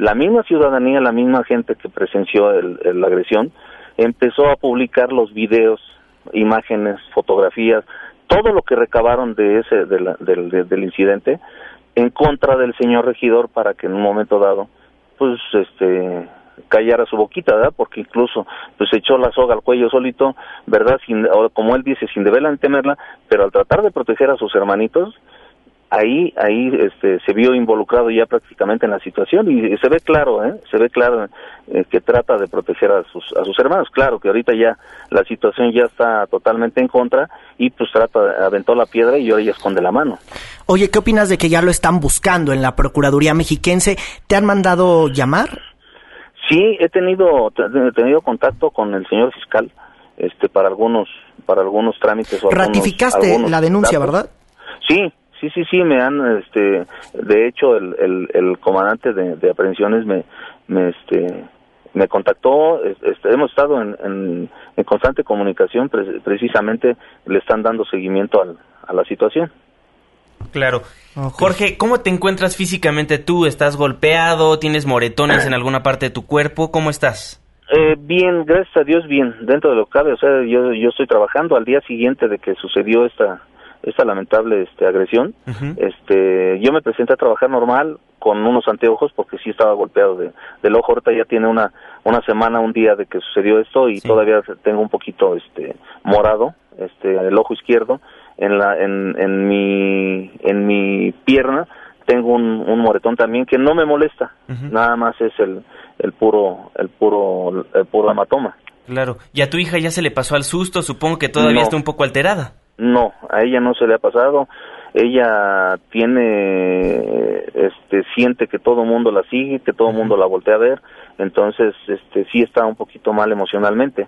Speaker 10: la misma ciudadanía, la misma gente que presenció la agresión, empezó a publicar los videos, imágenes, fotografías, todo lo que recabaron de ese del incidente en contra del señor regidor para que en un momento dado pues este callara su boquita, ¿verdad? Porque incluso pues echó la soga al cuello solito, ¿verdad? Sin, como él dice, sin deberla temerla, pero al tratar de proteger a sus hermanitos, ahí ahí este, se vio involucrado ya prácticamente en la situación y, se ve claro ¿eh? se ve claro eh, que trata de proteger a sus a sus hermanos. Claro que ahorita ya la situación ya está totalmente en contra y pues trata aventó la piedra y ahora ya esconde la mano.
Speaker 3: Oye qué opinas de que ya lo están buscando en la procuraduría mexiquense te han mandado llamar
Speaker 10: sí he tenido he tenido contacto con el señor fiscal este para algunos para algunos trámites o
Speaker 3: ratificaste la denuncia verdad
Speaker 10: sí Sí, sí, sí, me han, este, de hecho, el, el, el comandante de, de, aprehensiones me, me, este, me contactó, este, hemos estado en, en, constante comunicación, precisamente le están dando seguimiento al, a la situación.
Speaker 2: Claro. Jorge, ¿cómo te encuentras físicamente tú? ¿Estás golpeado? ¿Tienes moretones en alguna parte de tu cuerpo? ¿Cómo estás?
Speaker 10: Eh, bien, gracias a Dios, bien, dentro de lo que cabe. O sea, yo, yo estoy trabajando al día siguiente de que sucedió esta, esta lamentable este, agresión, este, yo me presenté a trabajar normal con unos anteojos porque sí estaba golpeado de, del ojo. Ahorita ya tiene una, una semana, un día de que sucedió esto y todavía tengo un poquito este, morado, este, el ojo izquierdo. En, la, en, en, mi, en mi pierna tengo un, un moretón también que no me molesta, nada más es el, el puro, el puro, el puro hematoma.
Speaker 2: Claro. ¿Y a tu hija ya se le pasó al susto? Supongo que todavía está un poco alterada.
Speaker 10: No, a ella no se le ha pasado. Ella tiene, este, siente que todo el mundo la sigue, que todo el mundo la voltea a ver, entonces, este, sí está un poquito mal emocionalmente.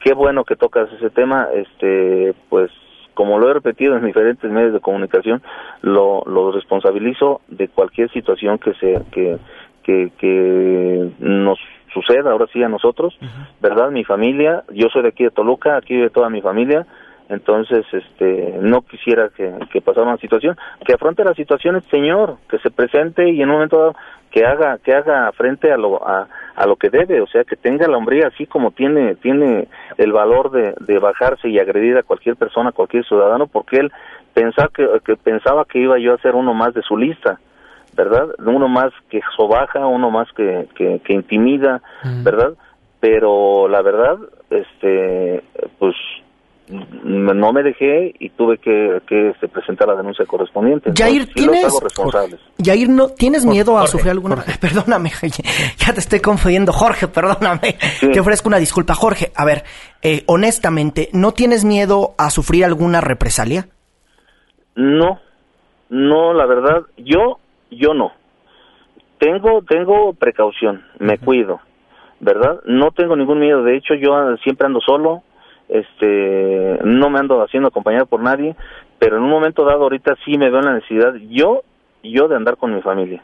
Speaker 10: Qué bueno que tocas ese tema, este, pues, como lo he repetido en <laughs> diferentes medios de comunicación, lo, lo responsabilizo de cualquier situación que se, que, que, que nos suceda ahora sí a nosotros, ¿verdad? Mi familia, yo soy de aquí de Toluca, aquí vive toda mi familia, entonces este no quisiera que, que pasara una situación que afronte la situación el señor que se presente y en un momento dado que haga que haga frente a lo a, a lo que debe o sea que tenga la hombría así como tiene tiene el valor de, de bajarse y agredir a cualquier persona cualquier ciudadano porque él pensaba que, que pensaba que iba yo a ser uno más de su lista verdad uno más que sobaja uno más que que, que intimida verdad pero la verdad este pues no me dejé y tuve que, que este, presentar la denuncia correspondiente.
Speaker 3: Jair, ¿tienes, Jair, ¿no, ¿tienes miedo a sufrir alguna... <laughs> Perdóname, ya te estoy confundiendo. Jorge, perdóname. Te ofrezco una disculpa. Jorge, a ver, eh, honestamente, ¿no tienes miedo a sufrir alguna represalia?
Speaker 10: No, no, la verdad, yo, yo no. Tengo, tengo precaución, me cuido, ¿verdad? No tengo ningún miedo. De hecho, yo siempre ando solo este no me ando haciendo acompañar por nadie pero en un momento dado ahorita sí me veo en la necesidad yo yo de andar con mi familia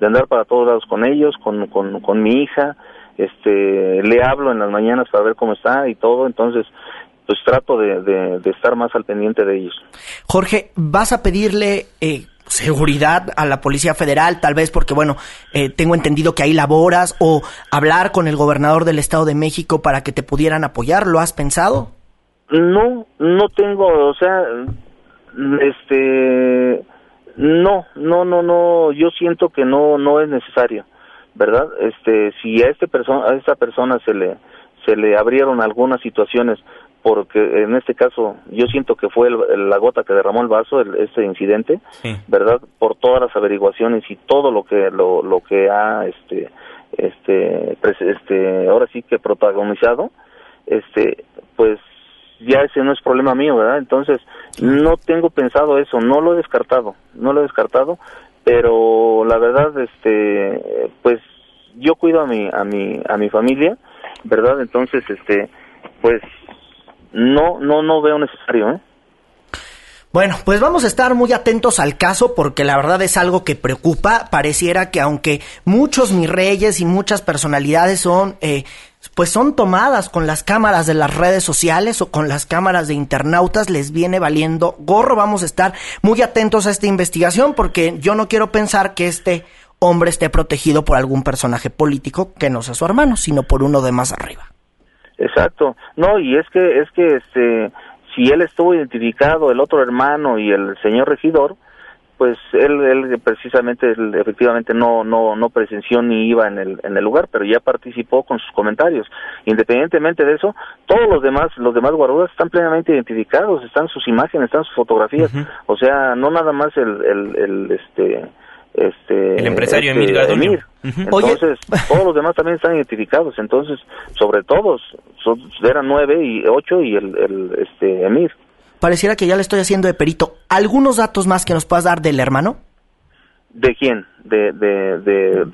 Speaker 10: de andar para todos lados con ellos con, con, con mi hija este le hablo en las mañanas para ver cómo está y todo entonces pues trato de, de, estar más al pendiente de ellos
Speaker 3: Jorge vas a pedirle eh, seguridad a la Policía Federal, tal vez porque, bueno, eh, tengo entendido que ahí laboras, o hablar con el gobernador del Estado de México para que te pudieran apoyar, ¿lo has pensado?
Speaker 10: No, no tengo, o sea, este, no, no, no, no, yo siento que no, no es necesario, ¿verdad? Este, si a este persona, a esta persona se le, se le abrieron algunas situaciones porque en este caso yo siento que fue la gota que derramó el vaso el, este incidente verdad por todas las averiguaciones y todo lo que lo, lo que ha este este este ahora sí que protagonizado este pues ya ese no es problema mío verdad entonces no tengo pensado eso no lo he descartado no lo he descartado pero la verdad este pues yo cuido a mi a mi a mi familia verdad entonces este pues no, no, no veo necesario, ¿eh?
Speaker 3: Bueno, pues vamos a estar muy atentos al caso porque la verdad es algo que preocupa. Pareciera que aunque muchos mis reyes y muchas personalidades son, eh, pues son tomadas con las cámaras de las redes sociales o con las cámaras de internautas, les viene valiendo gorro. Vamos a estar muy atentos a esta investigación porque yo no quiero pensar que este hombre esté protegido por algún personaje político que no sea su hermano, sino por uno de más arriba.
Speaker 10: Exacto. No, y es que es que este si él estuvo identificado el otro hermano y el señor regidor, pues él, él precisamente efectivamente no no no presenció ni iba en el en el lugar pero ya participó con sus comentarios. Independientemente de eso todos los demás los demás guardados están plenamente identificados están sus imágenes están sus fotografías. O sea no nada más el el, el este este
Speaker 2: el empresario este, Emir Garduño.
Speaker 10: Entonces, <laughs> todos los demás también están identificados. Entonces, sobre todos, eran nueve y ocho y el, el este Emir.
Speaker 3: Pareciera que ya le estoy haciendo de perito. ¿Algunos datos más que nos puedas dar del hermano?
Speaker 10: ¿De quién? De, de, de,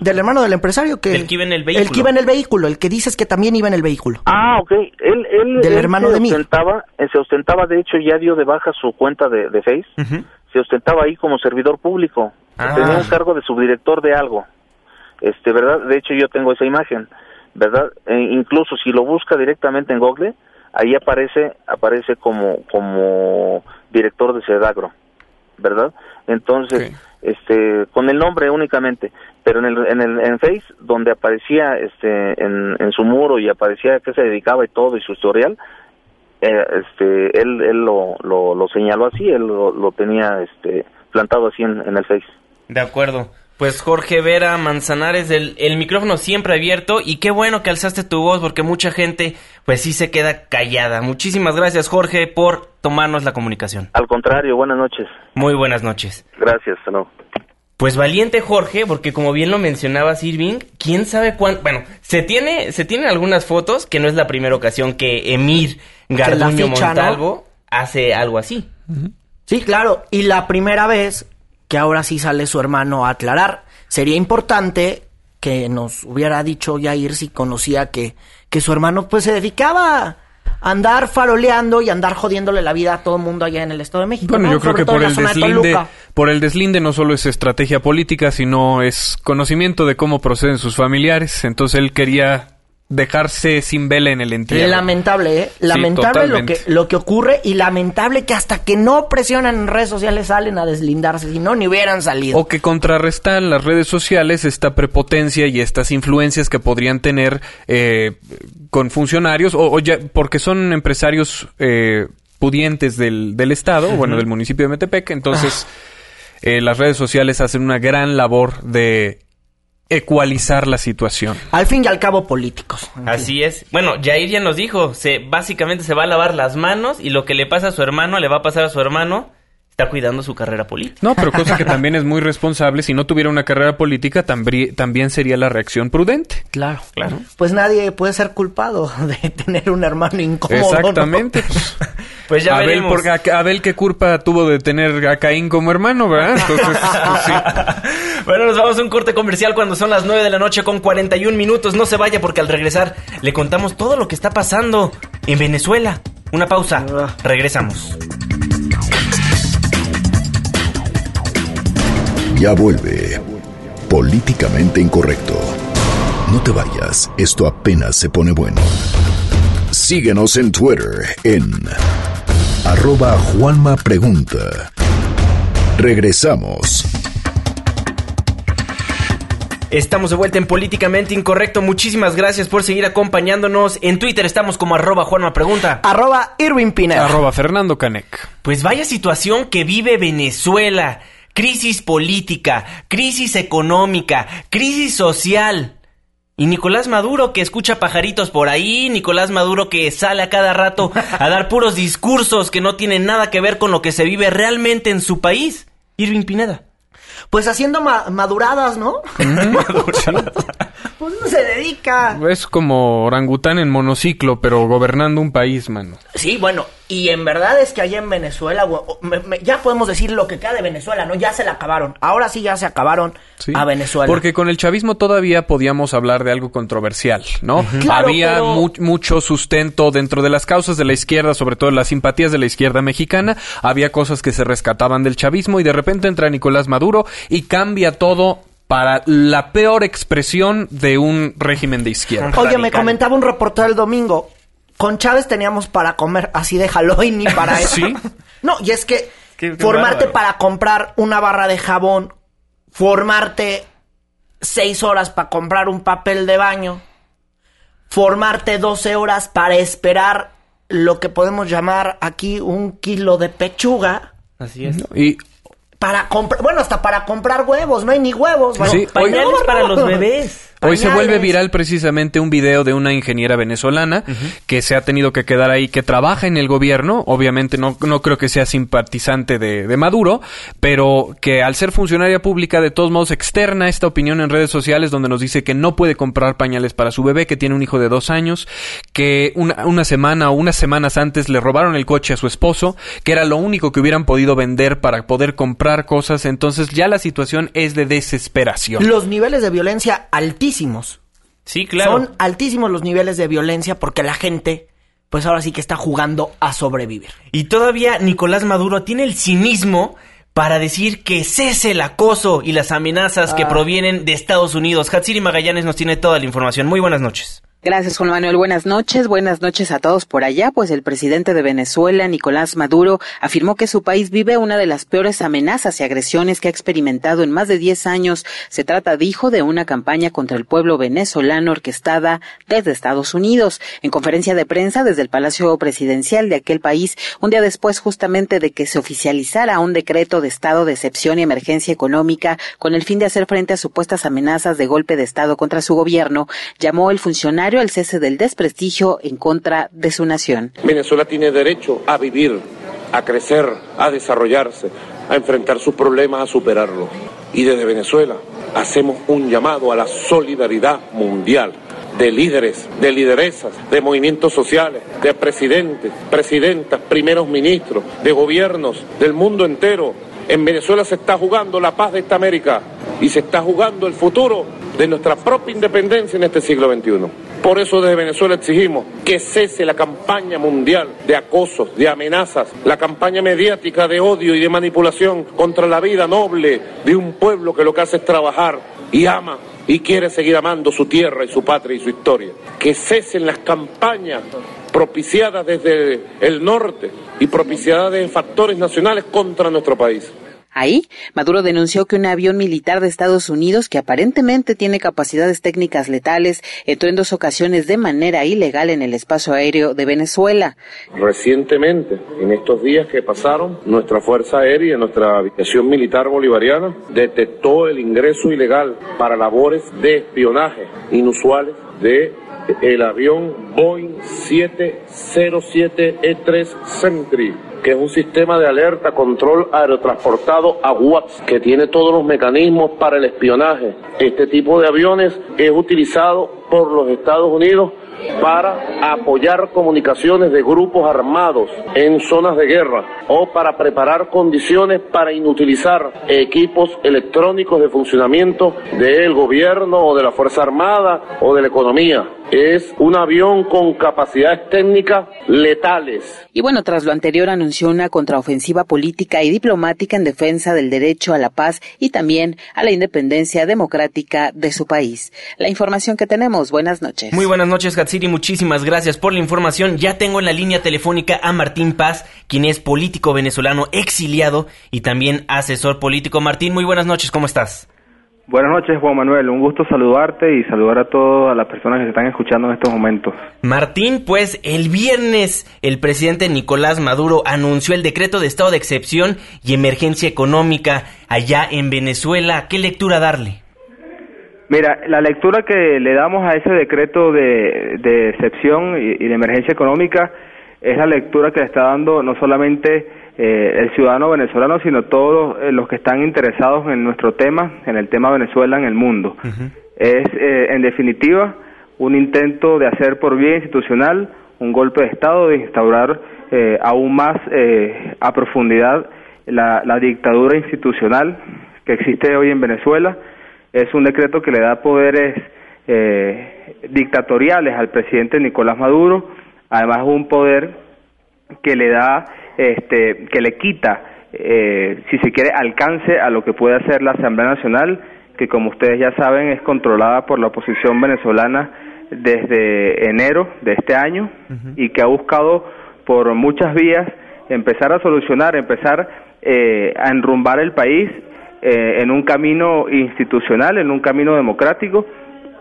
Speaker 3: del, hermano del empresario que...
Speaker 2: El que iba en el vehículo.
Speaker 3: El que iba en el vehículo, el que dices que también iba en el vehículo.
Speaker 10: Ah, ok. Él, él,
Speaker 3: del hermano
Speaker 10: se
Speaker 3: de mí.
Speaker 10: Ostentaba, se ostentaba, de hecho, ya dio de baja su cuenta de, de Face. Se ostentaba ahí como servidor público. Ah. Tenía un cargo de subdirector de algo. Este, ¿verdad? De hecho, yo tengo esa imagen, ¿verdad? E incluso si lo busca directamente en Google, ahí aparece aparece como como director de Sedagro, ¿verdad? Entonces, este con el nombre únicamente, pero en el en el en Face donde aparecía este en, en su muro y aparecía a qué se dedicaba y todo y su historial, eh, este él él lo, lo, lo señaló así, él lo, lo tenía este plantado así en, en el Face.
Speaker 2: De acuerdo. Pues Jorge Vera Manzanares, el, el, micrófono siempre abierto y qué bueno que alzaste tu voz porque mucha gente pues sí se queda callada. Muchísimas gracias Jorge por tomarnos la comunicación.
Speaker 10: Al contrario, buenas noches.
Speaker 2: Muy buenas noches.
Speaker 10: Gracias, no.
Speaker 2: Pues valiente Jorge, porque como bien lo mencionaba Irving, quién sabe cuánto, bueno, se tiene, se tienen algunas fotos que no es la primera ocasión que Emir Garduño Montalvo hace algo así.
Speaker 3: Sí, claro, y la primera vez que ahora sí sale su hermano a aclarar. Sería importante que nos hubiera dicho Yair si conocía que, que su hermano pues se dedicaba a andar faroleando y andar jodiéndole la vida a todo el mundo allá en el Estado de México.
Speaker 4: Bueno, yo creo que por el deslinde, por el deslinde no solo es estrategia política, sino es conocimiento de cómo proceden sus familiares. Entonces él quería dejarse sin vela en el entierro.
Speaker 3: Lamentable, ¿eh? Lamentable lo, que, lo que ocurre y lamentable que hasta que no presionan en redes sociales salen a deslindarse, si no, ni hubieran salido.
Speaker 4: O que contrarrestan las redes sociales esta prepotencia y estas influencias que podrían tener eh, con funcionarios, o, ya, porque son empresarios eh, pudientes del, del Estado, bueno, del municipio de Metepec, entonces... Ah. Eh, las redes sociales hacen una gran labor de ecualizar la situación.
Speaker 3: Al fin y al cabo políticos.
Speaker 2: Así es. Bueno, Jair ya nos dijo, se básicamente se va a lavar las manos y lo que le pasa a su hermano le va a pasar a su hermano está cuidando su carrera política.
Speaker 4: No, pero cosa que también es muy responsable. Si no tuviera una carrera política, también sería la reacción prudente.
Speaker 3: Claro, claro. Pues nadie puede ser culpado <laughs> de tener un hermano incómodo.
Speaker 4: Exactamente. <laughs> Pues ya Abel, veremos. Abel, ¿qué culpa tuvo de tener a Caín como hermano, verdad? Entonces, pues sí. <laughs>
Speaker 2: Bueno, nos vamos a un corte comercial cuando son las 9 de la noche con 41 minutos. No se vaya porque al regresar le contamos todo lo que está pasando en Venezuela. Una pausa. Ah. Regresamos.
Speaker 1: Ya vuelve. Políticamente incorrecto. No te vayas, esto apenas se pone bueno. Síguenos en Twitter en arroba Juanma Pregunta. Regresamos.
Speaker 2: Estamos de vuelta en Políticamente Incorrecto. Muchísimas gracias por seguir acompañándonos. En Twitter estamos como arroba Juanma Pregunta.
Speaker 3: Arroba Irving Pineda.
Speaker 4: Arroba Fernando Canec.
Speaker 2: Pues vaya situación que vive Venezuela crisis política, crisis económica, crisis social. Y Nicolás Maduro que escucha pajaritos por ahí, Nicolás Maduro que sale a cada rato a dar puros discursos que no tienen nada que ver con lo que se vive realmente en su país. Irving Pineda.
Speaker 3: Pues haciendo maduradas, ¿no? <laughs> maduradas. Pues no se dedica.
Speaker 4: Es como orangután en monociclo, pero gobernando un país, mano.
Speaker 3: Sí, bueno, y en verdad es que allá en Venezuela, ya podemos decir lo que queda de Venezuela, ¿no? Ya se la acabaron. Ahora sí ya se acabaron a Venezuela.
Speaker 4: Porque con el chavismo todavía podíamos hablar de algo controversial, ¿no? Había mucho sustento dentro de las causas de la izquierda, sobre todo las simpatías de la izquierda mexicana. Había cosas que se rescataban del chavismo y de repente entra Nicolás Maduro y cambia todo para la peor expresión de un régimen de izquierda.
Speaker 3: Oye, me comentaba un reportero el domingo con Chávez teníamos para comer así de Halloween ni para eso. ¿Sí? <laughs> No, y es que formarte para comprar una barra de jabón, formarte seis horas para comprar un papel de baño, formarte 12 horas para esperar lo que podemos llamar aquí un kilo de pechuga.
Speaker 2: Así es.
Speaker 4: Y
Speaker 3: para comprar, bueno, hasta para comprar huevos, no hay ni huevos.
Speaker 2: sí, para los <laughs> bebés.
Speaker 4: Hoy se vuelve viral precisamente un video de una ingeniera venezolana que se ha tenido que quedar ahí, que trabaja en el gobierno, obviamente no, no creo que sea simpatizante de, de, Maduro, pero que al ser funcionaria pública de todos modos externa esta opinión en redes sociales donde nos dice que no puede comprar pañales para su bebé, que tiene un hijo de dos años, que una, una semana o unas semanas antes le robaron el coche a su esposo, que era lo único que hubieran podido vender para poder comprar cosas, entonces ya la situación es de desesperación.
Speaker 3: Los niveles de violencia altísimos
Speaker 2: Sí, claro.
Speaker 3: Son altísimos los niveles de violencia porque la gente, pues ahora sí que está jugando a sobrevivir.
Speaker 2: Y todavía Nicolás Maduro tiene el cinismo para decir que cese el acoso y las amenazas que ah. provienen de Estados Unidos. Hatsiri Magallanes nos tiene toda la información. Muy buenas noches.
Speaker 11: Gracias, Juan Manuel. Buenas noches. Buenas noches a todos por allá. Pues el presidente de Venezuela, Nicolás Maduro, afirmó que su país vive una de las peores amenazas y agresiones que ha experimentado en más de 10 años. Se trata, dijo, de una campaña contra el pueblo venezolano orquestada desde Estados Unidos. En conferencia de prensa desde el Palacio Presidencial de aquel país, un día después justamente de que se oficializara un decreto de estado de excepción y emergencia económica con el fin de hacer frente a supuestas amenazas de golpe de Estado contra su gobierno, llamó el funcionario al cese del desprestigio en contra de su nación.
Speaker 12: Venezuela tiene derecho a vivir, a crecer, a desarrollarse, a enfrentar sus problemas, a superarlos. Y desde Venezuela hacemos un llamado a la solidaridad mundial de líderes, de lideresas, de movimientos sociales, de presidentes, presidentas, primeros ministros, de gobiernos del mundo entero. En Venezuela se está jugando la paz de esta América y se está jugando el futuro de nuestra propia independencia en este siglo XXI. Por eso desde Venezuela exigimos que cese la campaña mundial de acosos, de amenazas, la campaña mediática de odio y de manipulación contra la vida noble de un pueblo que lo que hace es trabajar y ama y quiere seguir amando su tierra y su patria y su historia. Que cesen las campañas propiciadas desde el norte y propiciadas de factores nacionales contra nuestro país.
Speaker 11: Ahí, Maduro denunció que un avión militar de Estados Unidos, que aparentemente tiene capacidades técnicas letales, entró en dos ocasiones de manera ilegal en el espacio aéreo de Venezuela.
Speaker 12: Recientemente, en estos días que pasaron, nuestra Fuerza Aérea, nuestra aviación militar bolivariana, detectó el ingreso ilegal para labores de espionaje inusuales de el avión Boeing 707E3 Sentry que es un sistema de alerta control aerotransportado a WAPS, que tiene todos los mecanismos para el espionaje. Este tipo de aviones es utilizado por los Estados Unidos para apoyar comunicaciones de grupos armados en zonas de guerra o para preparar condiciones para inutilizar equipos electrónicos de funcionamiento del gobierno o de la Fuerza Armada o de la economía. Es un avión con capacidades técnicas letales.
Speaker 11: Y bueno, tras lo anterior anunció una contraofensiva política y diplomática en defensa del derecho a la paz y también a la independencia democrática de su país. La información que tenemos. Buenas noches.
Speaker 2: Muy buenas noches, Hatsiri. Muchísimas gracias por la información. Ya tengo en la línea telefónica a Martín Paz, quien es político venezolano exiliado y también asesor político. Martín, muy buenas noches. ¿Cómo estás?
Speaker 13: Buenas noches, Juan Manuel. Un gusto saludarte y saludar a todas las personas que se están escuchando en estos momentos.
Speaker 2: Martín, pues el viernes el presidente Nicolás Maduro anunció el decreto de estado de excepción y emergencia económica allá en Venezuela. ¿Qué lectura darle?
Speaker 13: Mira, la lectura que le damos a ese decreto de, excepción y, y de emergencia económica es la lectura que le está dando no solamente eh, el ciudadano venezolano, sino todos eh, los que están interesados en nuestro tema, en el tema Venezuela en el mundo. Es, eh, en definitiva, un intento de hacer por vía institucional un golpe de Estado, de instaurar aún más a profundidad la, la dictadura institucional que existe hoy en Venezuela. Es un decreto que le da poderes dictatoriales al presidente Nicolás Maduro, además un poder que le da este, que le quita, eh, si se quiere, alcance a lo que puede hacer la Asamblea Nacional, que como ustedes ya saben es controlada por la oposición venezolana desde enero de este año y que ha buscado por muchas vías empezar a solucionar, empezar eh, a enrumbar el país eh, en un camino institucional, en un camino democrático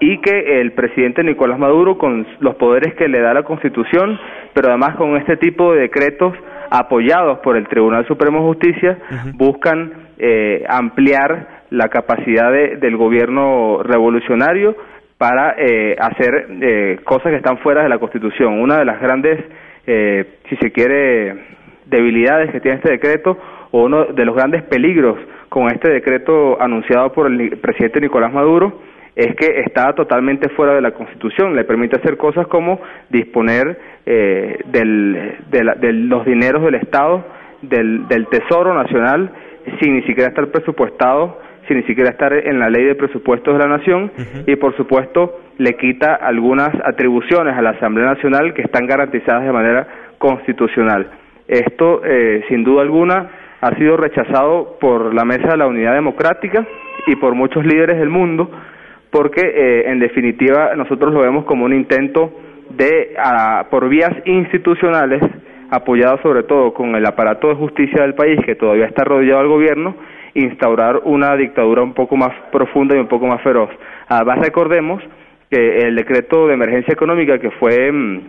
Speaker 13: y que el presidente Nicolás Maduro, con los poderes que le da la Constitución, pero además con este tipo de decretos, apoyados por el Tribunal Supremo de Justicia, buscan eh, ampliar la capacidad del gobierno revolucionario para eh, hacer eh, cosas que están fuera de la Constitución. Una de las grandes, si se quiere, debilidades que tiene este decreto, o uno de los grandes peligros con este decreto anunciado por el presidente Nicolás Maduro, es que está totalmente fuera de la Constitución, le permite hacer cosas como disponer eh, del, de, los dineros del Estado, del, del Tesoro Nacional, sin ni siquiera estar presupuestado, sin ni siquiera estar en la ley de presupuestos de la Nación, y por supuesto le quita algunas atribuciones a la Asamblea Nacional que están garantizadas de manera constitucional. Esto, eh, sin duda alguna, ha sido rechazado por la Mesa de la Unidad Democrática y por muchos líderes del mundo, porque eh, en definitiva nosotros lo vemos como un intento de, por vías institucionales, apoyado sobre todo con el aparato de justicia del país, que todavía está rodeado al gobierno, instaurar una dictadura un poco más profunda y un poco más feroz. Además, recordemos que el decreto de emergencia económica que fue mm,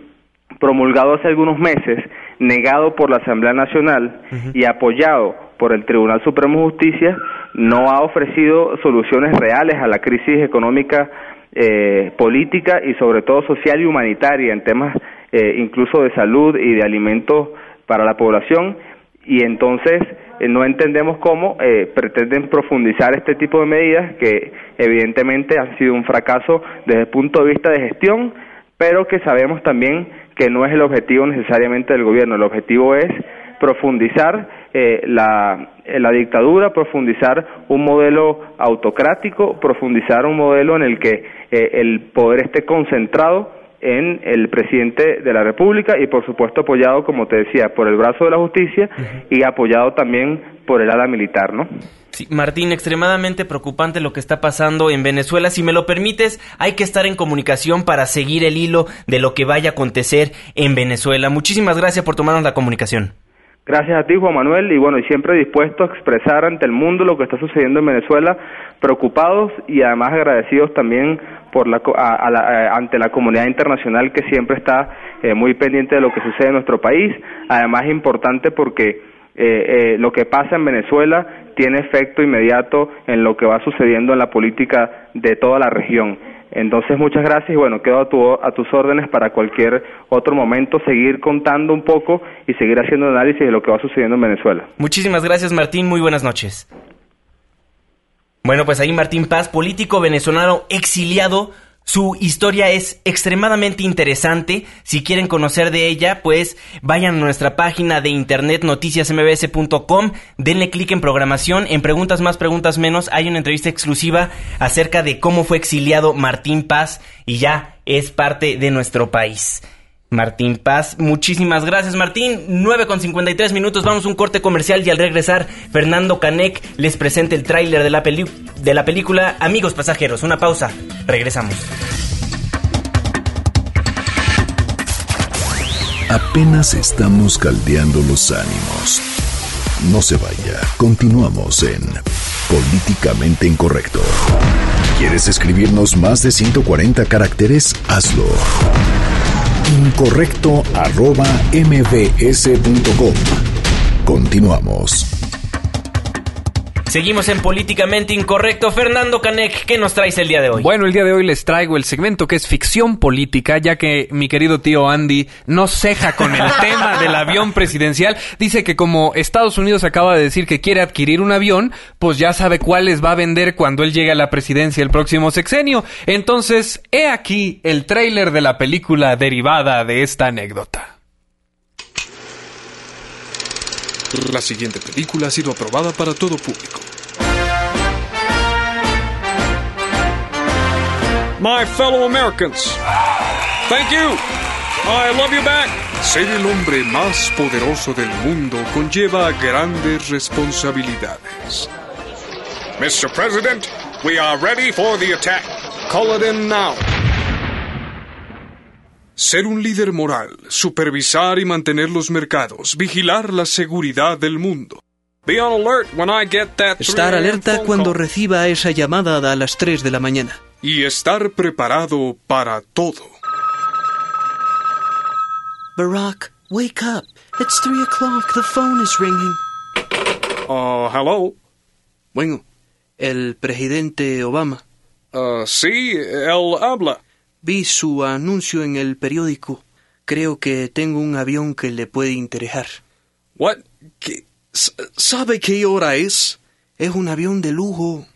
Speaker 13: promulgado hace algunos meses, negado por la Asamblea Nacional y apoyado por el Tribunal Supremo de Justicia, no ha ofrecido soluciones reales a la crisis económica, eh, política y sobre todo social y humanitaria en temas eh, incluso de salud y de alimentos para la población. Y entonces eh, no entendemos cómo pretenden profundizar este tipo de medidas que evidentemente han sido un fracaso desde el punto de vista de gestión, pero que sabemos también que no es el objetivo necesariamente del gobierno, el objetivo es profundizar eh, la, eh, la dictadura, profundizar un modelo autocrático, profundizar un modelo en el que eh, el poder esté concentrado en el presidente de la República y por supuesto apoyado, como te decía, por el brazo de la justicia y apoyado también por el ala militar, ¿no?
Speaker 2: Martín, extremadamente preocupante lo que está pasando en Venezuela. Si me lo permites, hay que estar en comunicación para seguir el hilo de lo que vaya a acontecer en Venezuela. Muchísimas gracias por tomarnos la comunicación.
Speaker 13: Gracias a ti, Juan Manuel, y bueno, siempre dispuesto a expresar ante el mundo lo que está sucediendo en Venezuela, preocupados y además agradecidos también por la, ante la comunidad internacional que siempre está eh, muy pendiente de lo que sucede en nuestro país. Además, importante porque eh, eh, lo que pasa en Venezuela tiene efecto inmediato en lo que va sucediendo en la política de toda la región. Entonces, muchas gracias y bueno, quedo a, a tus órdenes para cualquier otro momento seguir contando un poco y seguir haciendo análisis de lo que va sucediendo en Venezuela.
Speaker 2: Muchísimas gracias, Martín. Muy buenas noches. Bueno, pues ahí Martín Paz, político venezolano exiliado su historia es extremadamente interesante. Si quieren conocer de ella, pues vayan a nuestra página de internet noticiasmbs.com, denle clic en programación, en preguntas más, preguntas menos, hay una entrevista exclusiva acerca de cómo fue exiliado Martín Paz y ya es parte de nuestro país. Martín Paz. Muchísimas gracias, Martín. 9 con 53 minutos. Vamos a un corte comercial y al regresar, Fernando Canek les presenta el tráiler de, la de la película Amigos Pasajeros. Una pausa. Regresamos.
Speaker 1: Apenas estamos caldeando los ánimos. No se vaya. Continuamos en Políticamente Incorrecto. ¿Quieres escribirnos más de 140 caracteres? Hazlo incorrecto arroba mbs.com. Continuamos.
Speaker 2: Seguimos en Políticamente Incorrecto. Fernando Canek, ¿qué nos traes el día de hoy?
Speaker 4: Bueno, el día de hoy les traigo el segmento que es ficción política, ya que mi querido tío Andy no ceja con el <laughs> tema del avión presidencial. Dice que como Estados Unidos acaba de decir que quiere adquirir un avión, pues ya sabe cuáles va a vender cuando él llegue a la presidencia el próximo sexenio. Entonces, he aquí el tráiler de la película derivada de esta anécdota.
Speaker 14: La siguiente película ha sido aprobada para todo público. My fellow Americans, thank you. I love you back. Ser el hombre más poderoso del mundo conlleva grandes responsabilidades. Mr. President, we are ready for the attack. Call it in now. Ser un líder moral, supervisar y mantener los mercados, vigilar la seguridad del mundo.
Speaker 15: Estar alerta cuando reciba esa llamada a las 3 de la mañana.
Speaker 14: Y estar preparado para todo.
Speaker 15: Barack, wake up. It's 3 o'clock. The phone is ringing.
Speaker 14: Uh, hello.
Speaker 15: Bueno, el presidente Obama.
Speaker 14: Uh, sí, él habla.
Speaker 15: Vi su anuncio en el periódico. Creo que tengo un avión que le puede interesar.
Speaker 14: What? ¿Sabe qué hora es?
Speaker 15: Es un avión de lujo.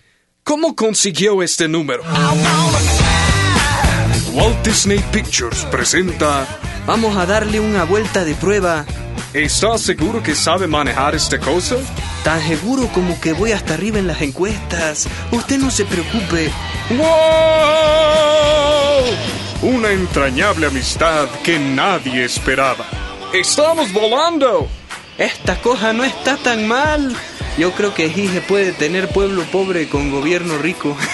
Speaker 14: ¿Cómo consiguió este número? Walt Disney Pictures presenta...
Speaker 15: Vamos a darle una vuelta de prueba.
Speaker 14: ¿Está seguro que sabe manejar esta cosa?
Speaker 15: Tan seguro como que voy hasta arriba en las encuestas. Usted no se preocupe.
Speaker 14: ¡Wow! Una entrañable amistad que nadie esperaba. ¡Estamos volando!
Speaker 15: Esta cosa no está tan mal. Yo creo que Gige puede tener pueblo pobre con gobierno rico. <laughs>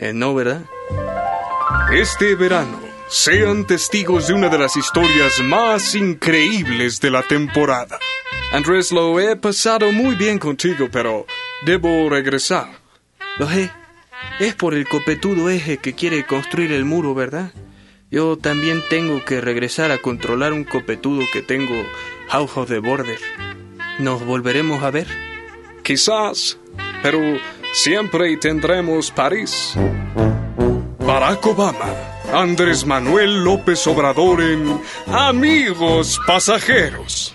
Speaker 15: Eh, no, ¿verdad?
Speaker 14: Este verano, sean testigos de una de las historias más increíbles de la temporada. Andrés, lo he pasado muy bien contigo, pero debo regresar.
Speaker 15: Lo sé. Es por el copetudo eje que quiere construir el muro, ¿verdad? Yo también tengo que regresar a controlar un copetudo que tengo House the Border. ¿Nos volveremos a ver?
Speaker 14: Quizás, pero siempre tendremos París. Barack Obama, Andrés Manuel López Obrador en Amigos Pasajeros.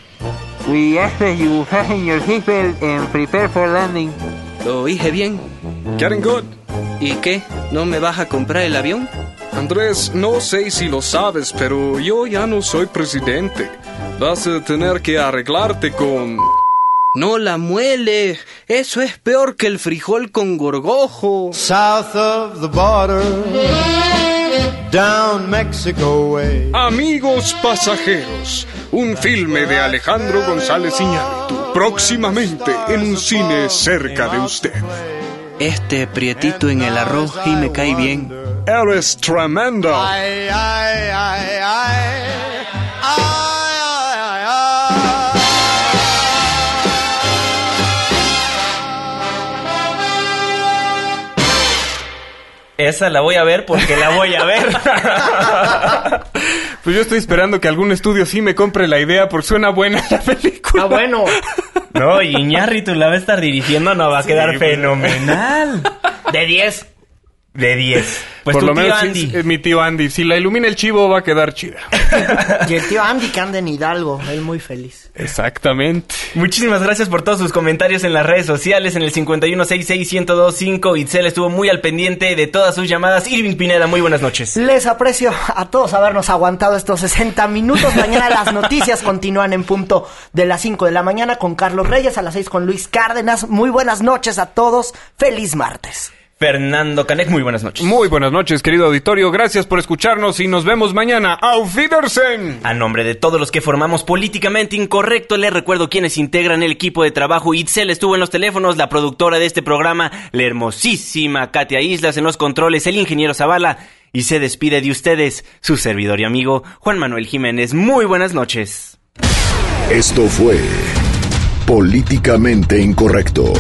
Speaker 15: We ask you your seatbelt and prepare for landing. ¿Lo dije bien?
Speaker 14: Getting good.
Speaker 15: ¿Y qué? ¿No me vas a comprar el avión?
Speaker 14: Andrés, no sé si lo sabes, pero yo ya no soy presidente. Vas a tener que arreglarte con...
Speaker 15: No la muele. Eso es peor que el frijol con gorgojo.
Speaker 16: South of the border, down Mexico way.
Speaker 14: Amigos pasajeros, un filme de Alejandro González Iñárritu, próximamente en un cine cerca de usted.
Speaker 15: Este prietito en el arroz y me cae bien.
Speaker 14: Eres tremendo.
Speaker 2: Esa la voy a ver porque la voy a ver. <laughs>
Speaker 4: pues yo estoy esperando que algún estudio sí me compre la idea porque suena buena la película.
Speaker 3: Ah, bueno.
Speaker 2: No, Iñárritu la va a estar dirigiendo, no va a quedar fenomenal. <laughs> De 10. De 10. Pues
Speaker 4: Por
Speaker 2: tu
Speaker 4: lo
Speaker 2: tío
Speaker 4: menos sí,
Speaker 2: Andy.
Speaker 4: es mi tío Andy. Si la ilumina el chivo va a quedar chida. <laughs>
Speaker 3: Y el tío Andy que anda en Hidalgo, él muy feliz.
Speaker 4: Exactamente.
Speaker 2: Muchísimas gracias por todos sus comentarios en las redes sociales, en el 5166125. Itzel estuvo muy al pendiente de todas sus llamadas. Irving Pineda, muy buenas noches.
Speaker 3: Les aprecio a todos habernos aguantado estos 60 minutos. Mañana las noticias <laughs> continúan en punto de las 5 de la mañana con Carlos Reyes, a las 6 con Luis Cárdenas. Muy buenas noches a todos. Feliz martes.
Speaker 2: Fernando Canek, muy buenas noches.
Speaker 4: Muy buenas noches, querido auditorio. Gracias por escucharnos y nos vemos mañana. ¡Auf Wiedersehen!
Speaker 2: A nombre de todos los que formamos Políticamente Incorrecto, les recuerdo quienes integran el equipo de trabajo. Itzel estuvo en los teléfonos, la productora de este programa, la hermosísima Katia Islas en los controles, el ingeniero Zavala. Y se despide de ustedes, su servidor y amigo, Juan Manuel Jiménez. Muy buenas noches.
Speaker 1: Esto fue Políticamente Incorrecto.